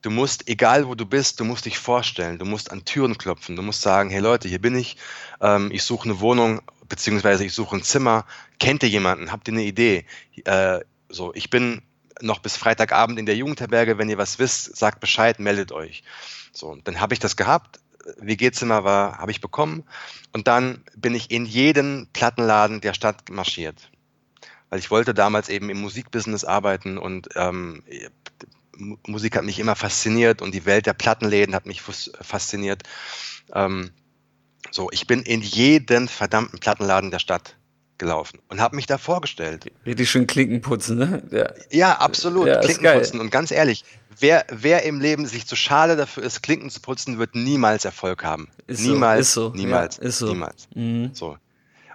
S2: Du musst, egal wo du bist, du musst dich vorstellen, du musst an Türen klopfen, du musst sagen, hey Leute, hier bin ich, ähm, ich suche eine Wohnung, beziehungsweise ich suche ein Zimmer, kennt ihr jemanden, habt ihr eine Idee? Äh, so, ich bin noch bis Freitagabend in der Jugendherberge, wenn ihr was wisst, sagt Bescheid, meldet euch. So, dann habe ich das gehabt, WG-Zimmer war, habe ich bekommen. Und dann bin ich in jeden Plattenladen der Stadt marschiert. Weil ich wollte damals eben im Musikbusiness arbeiten und ähm, Musik hat mich immer fasziniert und die Welt der Plattenläden hat mich fasziniert. Ähm, so, ich bin in jeden verdammten Plattenladen der Stadt gelaufen und habe mich da vorgestellt.
S1: Richtig schön Klinken putzen, ne?
S2: Ja, ja absolut. Ja, Klinken putzen. Und ganz ehrlich, wer, wer im Leben sich zu schade dafür ist, Klinken zu putzen, wird niemals Erfolg haben. Ist niemals, so, ist so. niemals, ja, ist so. niemals. Mhm. So.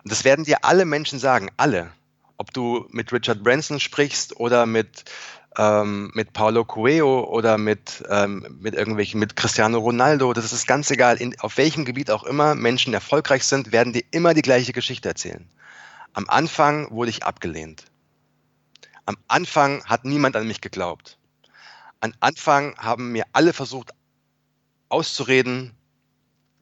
S2: Und das werden dir alle Menschen sagen, alle. Ob du mit Richard Branson sprichst oder mit ähm, mit Paulo Coelho oder mit, ähm, mit irgendwelchen, mit Cristiano Ronaldo, das ist ganz egal, in, auf welchem Gebiet auch immer Menschen erfolgreich sind, werden dir immer die gleiche Geschichte erzählen. Am Anfang wurde ich abgelehnt. Am Anfang hat niemand an mich geglaubt. Am Anfang haben mir alle versucht auszureden,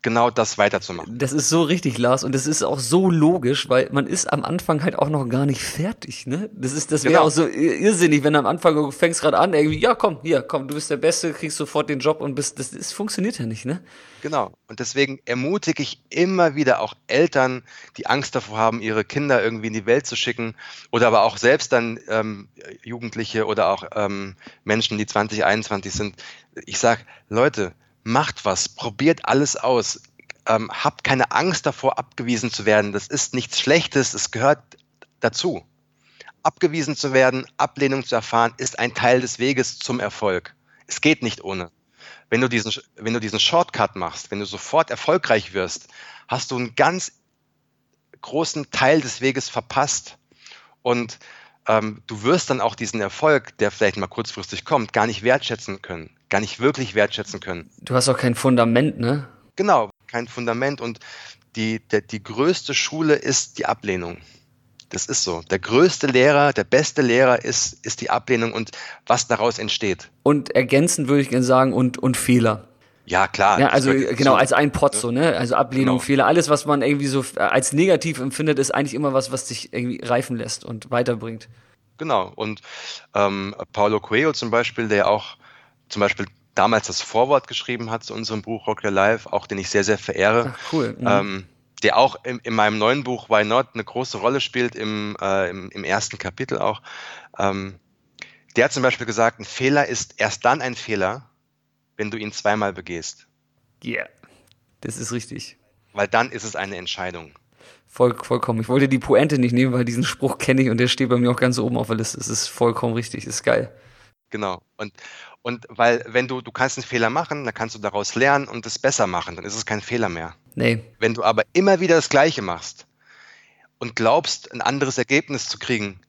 S2: genau das weiterzumachen.
S1: Das ist so richtig, Lars, und das ist auch so logisch, weil man ist am Anfang halt auch noch gar nicht fertig, ne? Das ist, das wäre genau. auch so irrsinnig, wenn am Anfang du fängst gerade an, irgendwie, ja, komm, hier, komm, du bist der Beste, kriegst sofort den Job und bist, das, das funktioniert ja nicht, ne?
S2: Genau. Und deswegen ermutige ich immer wieder auch Eltern, die Angst davor haben, ihre Kinder irgendwie in die Welt zu schicken oder aber auch selbst dann ähm, Jugendliche oder auch ähm, Menschen, die 20, 21 sind. Ich sage, Leute, macht was, probiert alles aus, ähm, habt keine Angst davor, abgewiesen zu werden. Das ist nichts Schlechtes, es gehört dazu. Abgewiesen zu werden, Ablehnung zu erfahren, ist ein Teil des Weges zum Erfolg. Es geht nicht ohne. Wenn du diesen, wenn du diesen Shortcut machst, wenn du sofort erfolgreich wirst, hast du einen ganz großen Teil des Weges verpasst. Und ähm, du wirst dann auch diesen Erfolg, der vielleicht mal kurzfristig kommt, gar nicht wertschätzen können, gar nicht wirklich wertschätzen können.
S1: Du hast auch kein Fundament, ne?
S2: Genau, kein Fundament. Und die, der, die größte Schule ist die Ablehnung. Das ist so. Der größte Lehrer, der beste Lehrer ist, ist die Ablehnung und was daraus entsteht.
S1: Und ergänzend würde ich gerne sagen, und, und Fehler.
S2: Ja, klar.
S1: Ja, also genau, als ein Pot so, ne? Also Ablehnung, genau. Fehler, alles, was man irgendwie so als negativ empfindet, ist eigentlich immer was, was dich irgendwie reifen lässt und weiterbringt.
S2: Genau. Und ähm, Paulo Coelho zum Beispiel, der auch zum Beispiel damals das Vorwort geschrieben hat zu unserem Buch Rock Your Life, auch den ich sehr, sehr verehre.
S1: Ach, cool.
S2: Mhm. Ähm, der auch in, in, meinem neuen Buch Why Not eine große Rolle spielt, im, äh, im, im, ersten Kapitel auch. Ähm, der hat zum Beispiel gesagt, ein Fehler ist erst dann ein Fehler, wenn du ihn zweimal begehst.
S1: Ja, yeah, das ist richtig.
S2: Weil dann ist es eine Entscheidung.
S1: Voll, vollkommen. Ich wollte die Pointe nicht nehmen, weil diesen Spruch kenne ich und der steht bei mir auch ganz oben auf der Liste. Es ist vollkommen richtig, das ist geil.
S2: Genau. Und, und weil, wenn du, du kannst einen Fehler machen, dann kannst du daraus lernen und es besser machen, dann ist es kein Fehler mehr.
S1: Nee.
S2: Wenn du aber immer wieder das Gleiche machst und glaubst, ein anderes Ergebnis zu kriegen,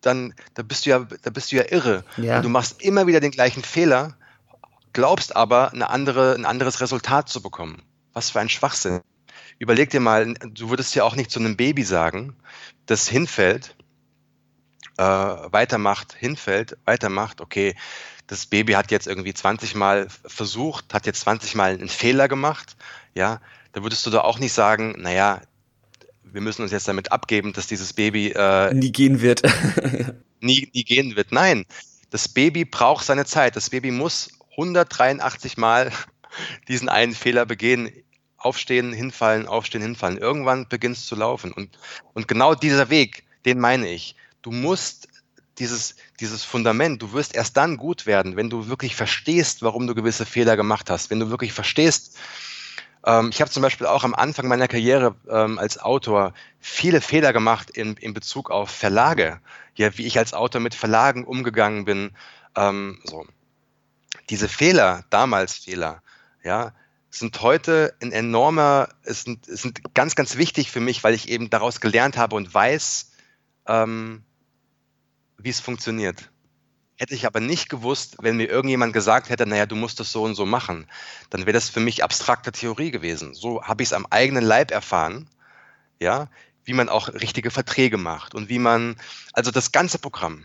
S2: dann da bist du ja, da bist du ja irre.
S1: Ja.
S2: du machst immer wieder den gleichen Fehler, glaubst aber, eine andere, ein anderes Resultat zu bekommen. Was für ein Schwachsinn. Überleg dir mal, du würdest ja auch nicht zu einem Baby sagen, das hinfällt, äh, weitermacht, hinfällt, weitermacht, okay, das Baby hat jetzt irgendwie 20 Mal versucht, hat jetzt 20 Mal einen Fehler gemacht, ja, da würdest du da auch nicht sagen, naja, wir müssen uns jetzt damit abgeben, dass dieses Baby
S1: äh, nie gehen wird.
S2: nie, nie gehen wird. Nein, das Baby braucht seine Zeit. Das Baby muss 183 Mal diesen einen Fehler begehen, aufstehen, hinfallen, aufstehen, hinfallen. Irgendwann beginnt es zu laufen. Und, und genau dieser Weg, den meine ich. Du musst dieses, dieses Fundament, du wirst erst dann gut werden, wenn du wirklich verstehst, warum du gewisse Fehler gemacht hast. Wenn du wirklich verstehst, ähm, ich habe zum Beispiel auch am Anfang meiner Karriere ähm, als Autor viele Fehler gemacht in, in Bezug auf Verlage. Ja, wie ich als Autor mit Verlagen umgegangen bin. Ähm, so. Diese Fehler, damals Fehler, ja, sind heute ein enormer, sind, sind ganz, ganz wichtig für mich, weil ich eben daraus gelernt habe und weiß, ähm, wie es funktioniert. Hätte ich aber nicht gewusst, wenn mir irgendjemand gesagt hätte, naja, du musst das so und so machen, dann wäre das für mich abstrakte Theorie gewesen. So habe ich es am eigenen Leib erfahren, ja, wie man auch richtige Verträge macht und wie man, also das ganze Programm.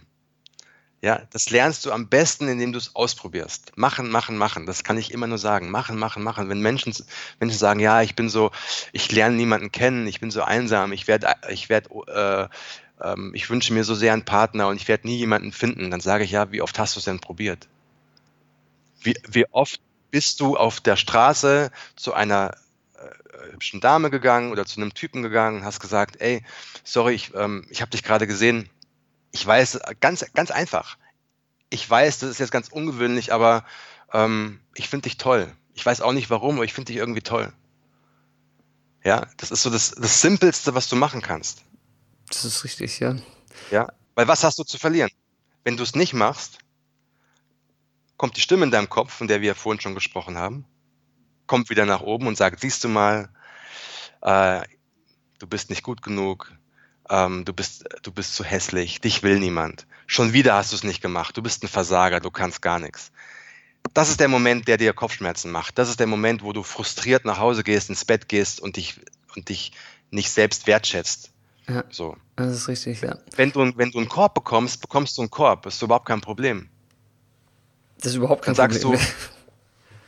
S2: Ja, das lernst du am besten, indem du es ausprobierst. Machen, machen, machen. Das kann ich immer nur sagen. Machen, machen, machen. Wenn Menschen, Menschen sagen, ja, ich bin so, ich lerne niemanden kennen, ich bin so einsam, ich werde, ich werde, äh, ähm, ich wünsche mir so sehr einen Partner und ich werde nie jemanden finden, dann sage ich ja, wie oft hast du es denn probiert? Wie, wie oft bist du auf der Straße zu einer äh, hübschen Dame gegangen oder zu einem Typen gegangen und hast gesagt, ey, sorry, ich, ähm, ich habe dich gerade gesehen, ich weiß, ganz, ganz einfach. Ich weiß, das ist jetzt ganz ungewöhnlich, aber ähm, ich finde dich toll. Ich weiß auch nicht warum, aber ich finde dich irgendwie toll. Ja, das ist so das, das Simpelste, was du machen kannst.
S1: Das ist richtig, ja.
S2: Ja, weil was hast du zu verlieren? Wenn du es nicht machst, kommt die Stimme in deinem Kopf, von der wir vorhin schon gesprochen haben, kommt wieder nach oben und sagt, siehst du mal, äh, du bist nicht gut genug, ähm, du, bist, du bist zu hässlich, dich will niemand. Schon wieder hast du es nicht gemacht, du bist ein Versager, du kannst gar nichts. Das ist der Moment, der dir Kopfschmerzen macht. Das ist der Moment, wo du frustriert nach Hause gehst, ins Bett gehst und dich, und dich nicht selbst wertschätzt.
S1: Ja, so. Das ist richtig, ja.
S2: Wenn du, wenn du einen Korb bekommst, bekommst du einen Korb. Das ist überhaupt kein Problem.
S1: Das ist überhaupt kein
S2: Dann
S1: Problem.
S2: Sagst du,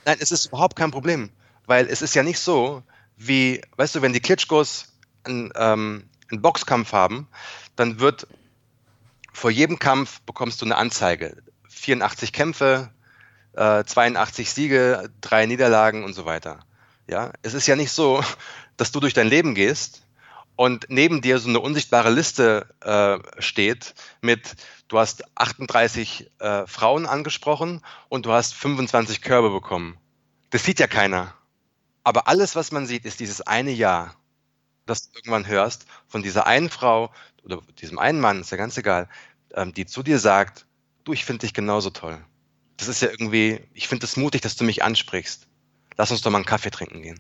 S2: nein, es ist überhaupt kein Problem. Weil es ist ja nicht so, wie, weißt du, wenn die Klitschkos ein, ähm, einen Boxkampf haben, dann wird vor jedem Kampf bekommst du eine Anzeige. 84 Kämpfe, äh, 82 Siege, drei Niederlagen und so weiter. Ja, es ist ja nicht so, dass du durch dein Leben gehst und neben dir so eine unsichtbare Liste äh, steht mit, du hast 38 äh, Frauen angesprochen und du hast 25 Körbe bekommen. Das sieht ja keiner. Aber alles, was man sieht, ist dieses eine Jahr, das du irgendwann hörst von dieser einen Frau oder diesem einen Mann, ist ja ganz egal, ähm, die zu dir sagt, du, ich finde dich genauso toll. Das ist ja irgendwie, ich finde es mutig, dass du mich ansprichst. Lass uns doch mal einen Kaffee trinken gehen.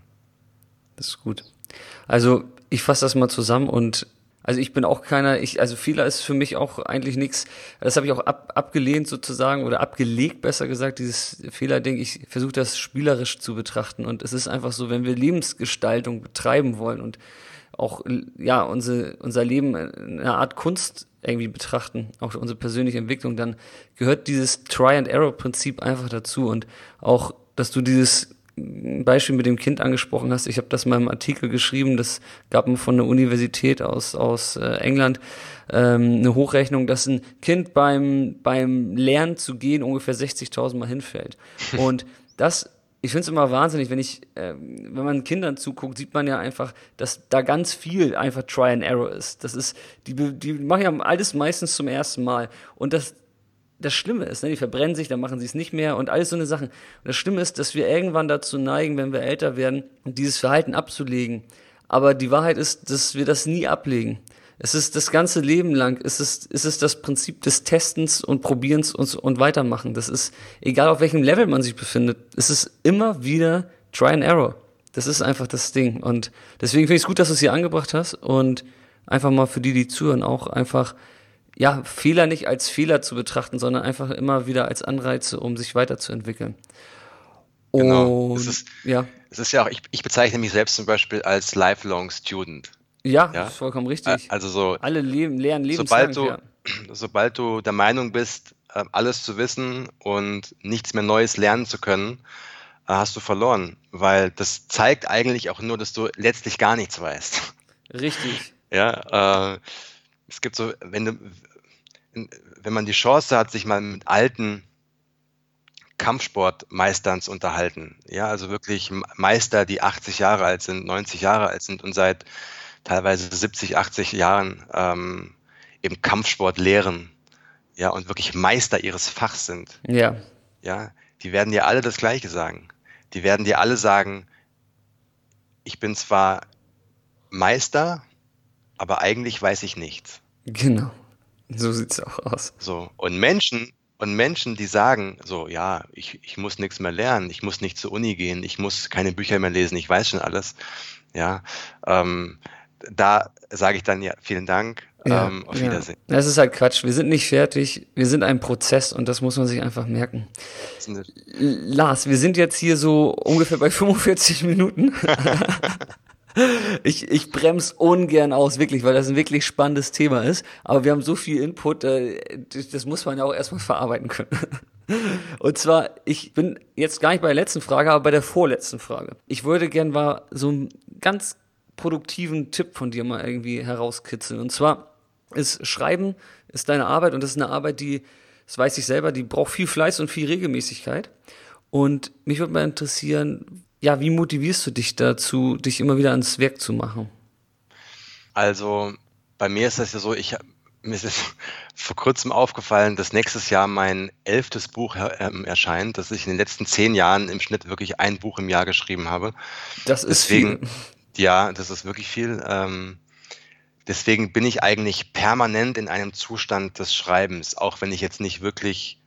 S1: Das ist gut. Also ich fasse das mal zusammen und also ich bin auch keiner, ich, also Fehler ist für mich auch eigentlich nichts. Das habe ich auch ab, abgelehnt sozusagen oder abgelegt, besser gesagt, dieses Fehlerding. Ich versuche das spielerisch zu betrachten. Und es ist einfach so, wenn wir Lebensgestaltung betreiben wollen und auch ja unsere, unser Leben in einer Art Kunst irgendwie betrachten, auch unsere persönliche Entwicklung, dann gehört dieses Try-and-Error-Prinzip einfach dazu. Und auch, dass du dieses Beispiel mit dem Kind angesprochen hast, ich habe das mal im Artikel geschrieben, das gab mir von der Universität aus, aus äh, England ähm, eine Hochrechnung, dass ein Kind beim, beim Lernen zu gehen ungefähr 60.000 Mal hinfällt. Und das ich finde es immer wahnsinnig, wenn ich, äh, wenn man Kindern zuguckt, sieht man ja einfach, dass da ganz viel einfach Try and Error ist. Das ist, die, die machen ja alles meistens zum ersten Mal. Und das, das Schlimme ist, ne, die verbrennen sich, dann machen sie es nicht mehr und alles so eine Sachen. Und das Schlimme ist, dass wir irgendwann dazu neigen, wenn wir älter werden, dieses Verhalten abzulegen. Aber die Wahrheit ist, dass wir das nie ablegen. Es ist das ganze Leben lang, es ist, es ist das Prinzip des Testens und Probierens und, und Weitermachen. Das ist, egal auf welchem Level man sich befindet, es ist immer wieder Try and Error. Das ist einfach das Ding. Und deswegen finde ich es gut, dass du es hier angebracht hast und einfach mal für die, die zuhören, auch einfach ja, Fehler nicht als Fehler zu betrachten, sondern einfach immer wieder als Anreize, um sich weiterzuentwickeln.
S2: Genau. es ist, ja. Es ist ja auch, ich, ich bezeichne mich selbst zum Beispiel als lifelong student.
S1: Ja, ja? ist vollkommen richtig.
S2: Also so.
S1: Alle leben, lernen
S2: lebenslang. Sobald du, ja. sobald du der Meinung bist, äh, alles zu wissen und nichts mehr Neues lernen zu können, äh, hast du verloren. Weil das zeigt eigentlich auch nur, dass du letztlich gar nichts weißt.
S1: Richtig.
S2: Ja, äh, es gibt so, wenn du, wenn man die Chance hat, sich mal mit alten Kampfsportmeistern zu unterhalten, ja, also wirklich Meister, die 80 Jahre alt sind, 90 Jahre alt sind und seit teilweise 70, 80 Jahren ähm, eben Kampfsport lehren, ja, und wirklich Meister ihres Fachs sind.
S1: Ja.
S2: Ja, die werden dir alle das Gleiche sagen. Die werden dir alle sagen, ich bin zwar Meister, aber eigentlich weiß ich nichts.
S1: Genau. So sieht es auch aus.
S2: So. Und Menschen, und Menschen, die sagen, so, ja, ich, ich muss nichts mehr lernen, ich muss nicht zur Uni gehen, ich muss keine Bücher mehr lesen, ich weiß schon alles. Ja, ähm, da sage ich dann ja, vielen Dank, ja, ähm, auf Wiedersehen.
S1: Ja. Das ist halt Quatsch. Wir sind nicht fertig. Wir sind ein Prozess und das muss man sich einfach merken. Lars, wir sind jetzt hier so ungefähr bei 45 Minuten. ich, ich bremse ungern aus, wirklich, weil das ein wirklich spannendes Thema ist. Aber wir haben so viel Input, äh, das muss man ja auch erstmal verarbeiten können. Und zwar, ich bin jetzt gar nicht bei der letzten Frage, aber bei der vorletzten Frage. Ich würde gern mal so einen ganz produktiven Tipp von dir mal irgendwie herauskitzeln. Und zwar ist Schreiben ist deine Arbeit und das ist eine Arbeit, die, das weiß ich selber, die braucht viel Fleiß und viel Regelmäßigkeit. Und mich würde mal interessieren, ja, wie motivierst du dich dazu, dich immer wieder ans Werk zu machen?
S2: Also bei mir ist das ja so, ich mir ist vor kurzem aufgefallen, dass nächstes Jahr mein elftes Buch ähm, erscheint, dass ich in den letzten zehn Jahren im Schnitt wirklich ein Buch im Jahr geschrieben habe.
S1: Das ist deswegen, viel.
S2: Ja, das ist wirklich viel. Ähm, deswegen bin ich eigentlich permanent in einem Zustand des Schreibens, auch wenn ich jetzt nicht wirklich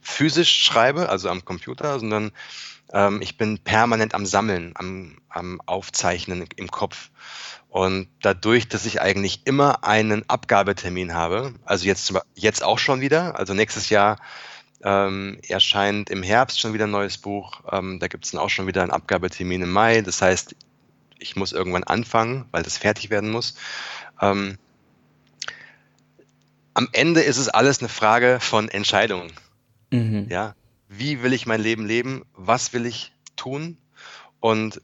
S2: physisch schreibe, also am Computer, sondern ähm, ich bin permanent am Sammeln, am, am Aufzeichnen im Kopf. Und dadurch, dass ich eigentlich immer einen Abgabetermin habe, also jetzt, jetzt auch schon wieder, also nächstes Jahr ähm, erscheint im Herbst schon wieder ein neues Buch. Ähm, da gibt es dann auch schon wieder einen Abgabetermin im Mai. Das heißt, ich muss irgendwann anfangen, weil das fertig werden muss. Ähm, am Ende ist es alles eine Frage von Entscheidungen. Mhm. Ja, wie will ich mein Leben leben, was will ich tun. Und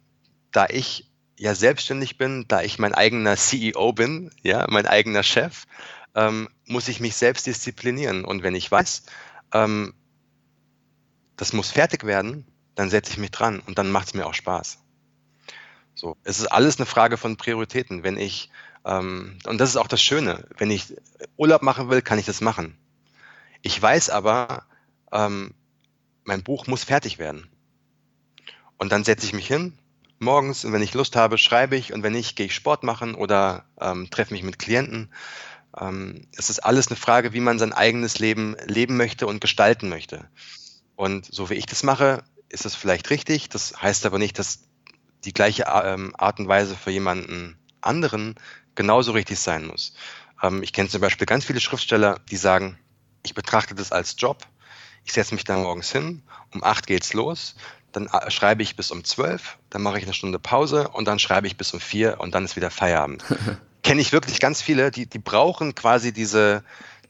S2: da ich ja selbstständig bin, da ich mein eigener CEO bin, ja, mein eigener Chef, ähm, muss ich mich selbst disziplinieren. Und wenn ich weiß, ähm, das muss fertig werden, dann setze ich mich dran und dann macht es mir auch Spaß. So, es ist alles eine Frage von Prioritäten. Wenn ich, ähm, und das ist auch das Schöne, wenn ich Urlaub machen will, kann ich das machen. Ich weiß aber, ähm, mein Buch muss fertig werden. Und dann setze ich mich hin, morgens, und wenn ich Lust habe, schreibe ich und wenn nicht, gehe ich Sport machen oder ähm, treffe mich mit Klienten. Ähm, es ist alles eine Frage, wie man sein eigenes Leben leben möchte und gestalten möchte. Und so wie ich das mache, ist es vielleicht richtig. Das heißt aber nicht, dass die gleiche ähm, Art und Weise für jemanden anderen genauso richtig sein muss. Ähm, ich kenne zum Beispiel ganz viele Schriftsteller, die sagen, ich betrachte das als Job. Ich setze mich da morgens hin, um acht geht's los, dann äh, schreibe ich bis um zwölf, dann mache ich eine Stunde Pause und dann schreibe ich bis um vier und dann ist wieder Feierabend. Kenne ich wirklich ganz viele, die, die brauchen quasi diese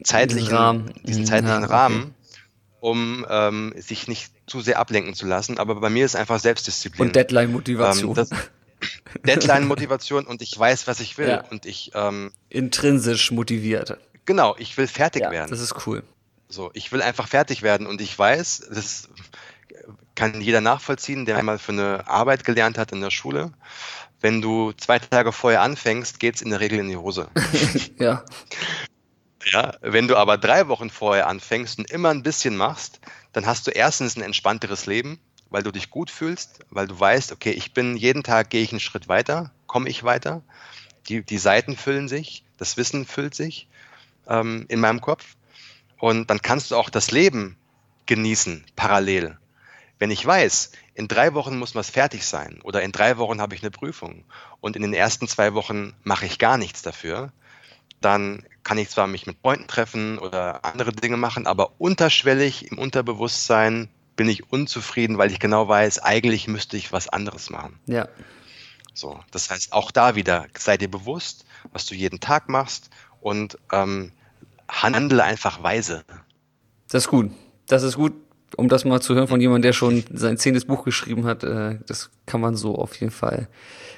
S2: zeitlichen, Rahmen. diesen mhm, zeitlichen ja. Rahmen, um ähm, sich nicht zu sehr ablenken zu lassen. Aber bei mir ist einfach Selbstdisziplin.
S1: Und Deadline-Motivation. Ähm,
S2: Deadline-Motivation und ich weiß, was ich will. Ja. Und ich ähm,
S1: intrinsisch motiviert.
S2: Genau, ich will fertig
S1: ja,
S2: werden.
S1: Das ist cool.
S2: So, ich will einfach fertig werden und ich weiß, das kann jeder nachvollziehen, der einmal für eine Arbeit gelernt hat in der Schule. Wenn du zwei Tage vorher anfängst, geht es in der Regel in die Hose.
S1: ja.
S2: Ja, wenn du aber drei Wochen vorher anfängst und immer ein bisschen machst, dann hast du erstens ein entspannteres Leben, weil du dich gut fühlst, weil du weißt, okay, ich bin jeden Tag gehe ich einen Schritt weiter, komme ich weiter. Die, die Seiten füllen sich, das Wissen füllt sich ähm, in meinem Kopf. Und dann kannst du auch das Leben genießen, parallel. Wenn ich weiß, in drei Wochen muss was fertig sein oder in drei Wochen habe ich eine Prüfung und in den ersten zwei Wochen mache ich gar nichts dafür, dann kann ich zwar mich mit Freunden treffen oder andere Dinge machen, aber unterschwellig im Unterbewusstsein bin ich unzufrieden, weil ich genau weiß, eigentlich müsste ich was anderes machen.
S1: Ja.
S2: So, das heißt, auch da wieder, sei dir bewusst, was du jeden Tag machst und ähm, handle einfach weise.
S1: Das ist gut. Das ist gut, um das mal zu hören von jemandem, der schon sein zehntes Buch geschrieben hat. Äh, das kann man so auf jeden Fall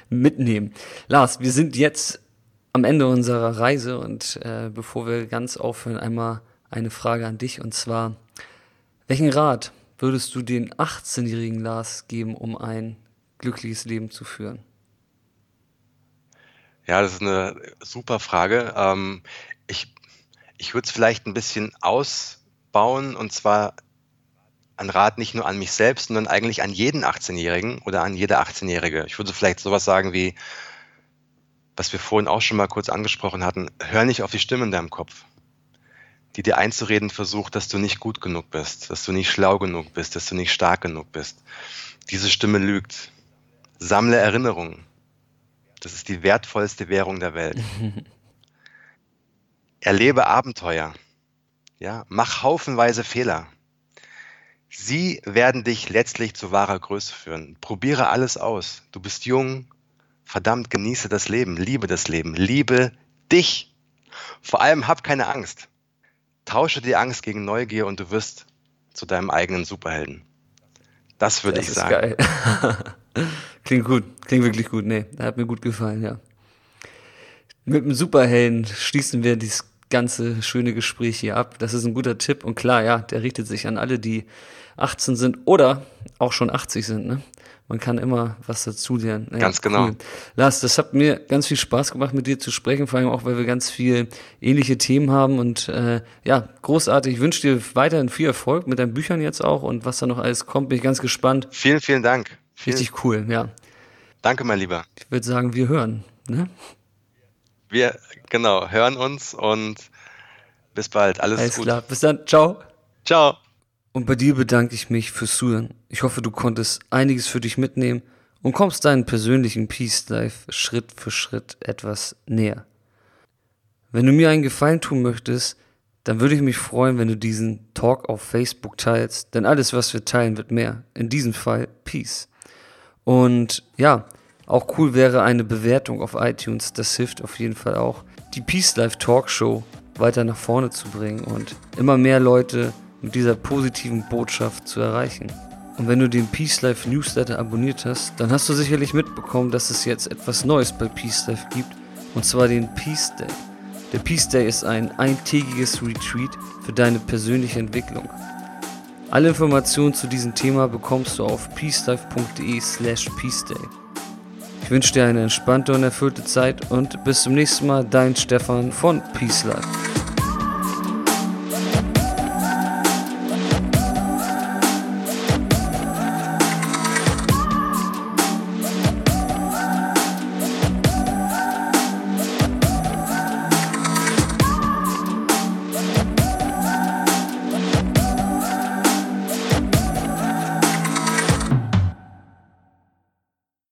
S1: mitnehmen. Lars, wir sind jetzt am Ende unserer Reise und äh, bevor wir ganz aufhören, einmal eine Frage an dich und zwar, welchen Rat würdest du den 18-jährigen Lars geben, um ein glückliches Leben zu führen?
S2: Ja, das ist eine super Frage. Ähm, ich ich würde es vielleicht ein bisschen ausbauen und zwar ein Rat nicht nur an mich selbst, sondern eigentlich an jeden 18-Jährigen oder an jede 18-Jährige. Ich würde vielleicht sowas sagen wie, was wir vorhin auch schon mal kurz angesprochen hatten, hör nicht auf die Stimme in deinem Kopf die dir einzureden versucht, dass du nicht gut genug bist, dass du nicht schlau genug bist, dass du nicht stark genug bist. Diese Stimme lügt. Sammle Erinnerungen. Das ist die wertvollste Währung der Welt. Erlebe Abenteuer. Ja, mach haufenweise Fehler. Sie werden dich letztlich zu wahrer Größe führen. Probiere alles aus. Du bist jung. Verdammt, genieße das Leben. Liebe das Leben. Liebe dich. Vor allem hab keine Angst. Tausche die Angst gegen Neugier und du wirst zu deinem eigenen Superhelden. Das würde das ich sagen.
S1: Geil. Klingt gut. Klingt wirklich gut. Nee, hat mir gut gefallen, ja. Mit dem Superhelden schließen wir dieses ganze schöne Gespräch hier ab. Das ist ein guter Tipp und klar, ja, der richtet sich an alle, die 18 sind oder auch schon 80 sind, ne? man kann immer was dazu lernen.
S2: Ja, ganz genau. Cool.
S1: Lars, das hat mir ganz viel Spaß gemacht, mit dir zu sprechen, vor allem auch, weil wir ganz viel ähnliche Themen haben und äh, ja, großartig. Ich wünsche dir weiterhin viel Erfolg mit deinen Büchern jetzt auch und was da noch alles kommt, bin ich ganz gespannt.
S2: Vielen, vielen Dank.
S1: Richtig cool, ja.
S2: Danke, mein Lieber.
S1: Ich würde sagen, wir hören. Ne?
S2: Wir, genau, hören uns und bis bald. Alles, Alles gut. klar.
S1: Bis dann. Ciao.
S2: Ciao.
S1: Und bei dir bedanke ich mich fürs Zuhören. Ich hoffe, du konntest einiges für dich mitnehmen und kommst deinen persönlichen Peace Life Schritt für Schritt etwas näher. Wenn du mir einen Gefallen tun möchtest, dann würde ich mich freuen, wenn du diesen Talk auf Facebook teilst, denn alles, was wir teilen, wird mehr. In diesem Fall Peace. Und ja, auch cool wäre eine Bewertung auf iTunes, das hilft auf jeden Fall auch, die Peace Life Talk Show weiter nach vorne zu bringen und immer mehr Leute mit dieser positiven Botschaft zu erreichen. Und wenn du den Peace Life Newsletter abonniert hast, dann hast du sicherlich mitbekommen, dass es jetzt etwas Neues bei Peace Life gibt, und zwar den Peace Day. Der Peace Day ist ein eintägiges Retreat für deine persönliche Entwicklung. Alle Informationen zu diesem Thema bekommst du auf peacelife.de slash peaceday. Ich wünsche dir eine entspannte und erfüllte Zeit und bis zum nächsten Mal, dein Stefan von Peace Life.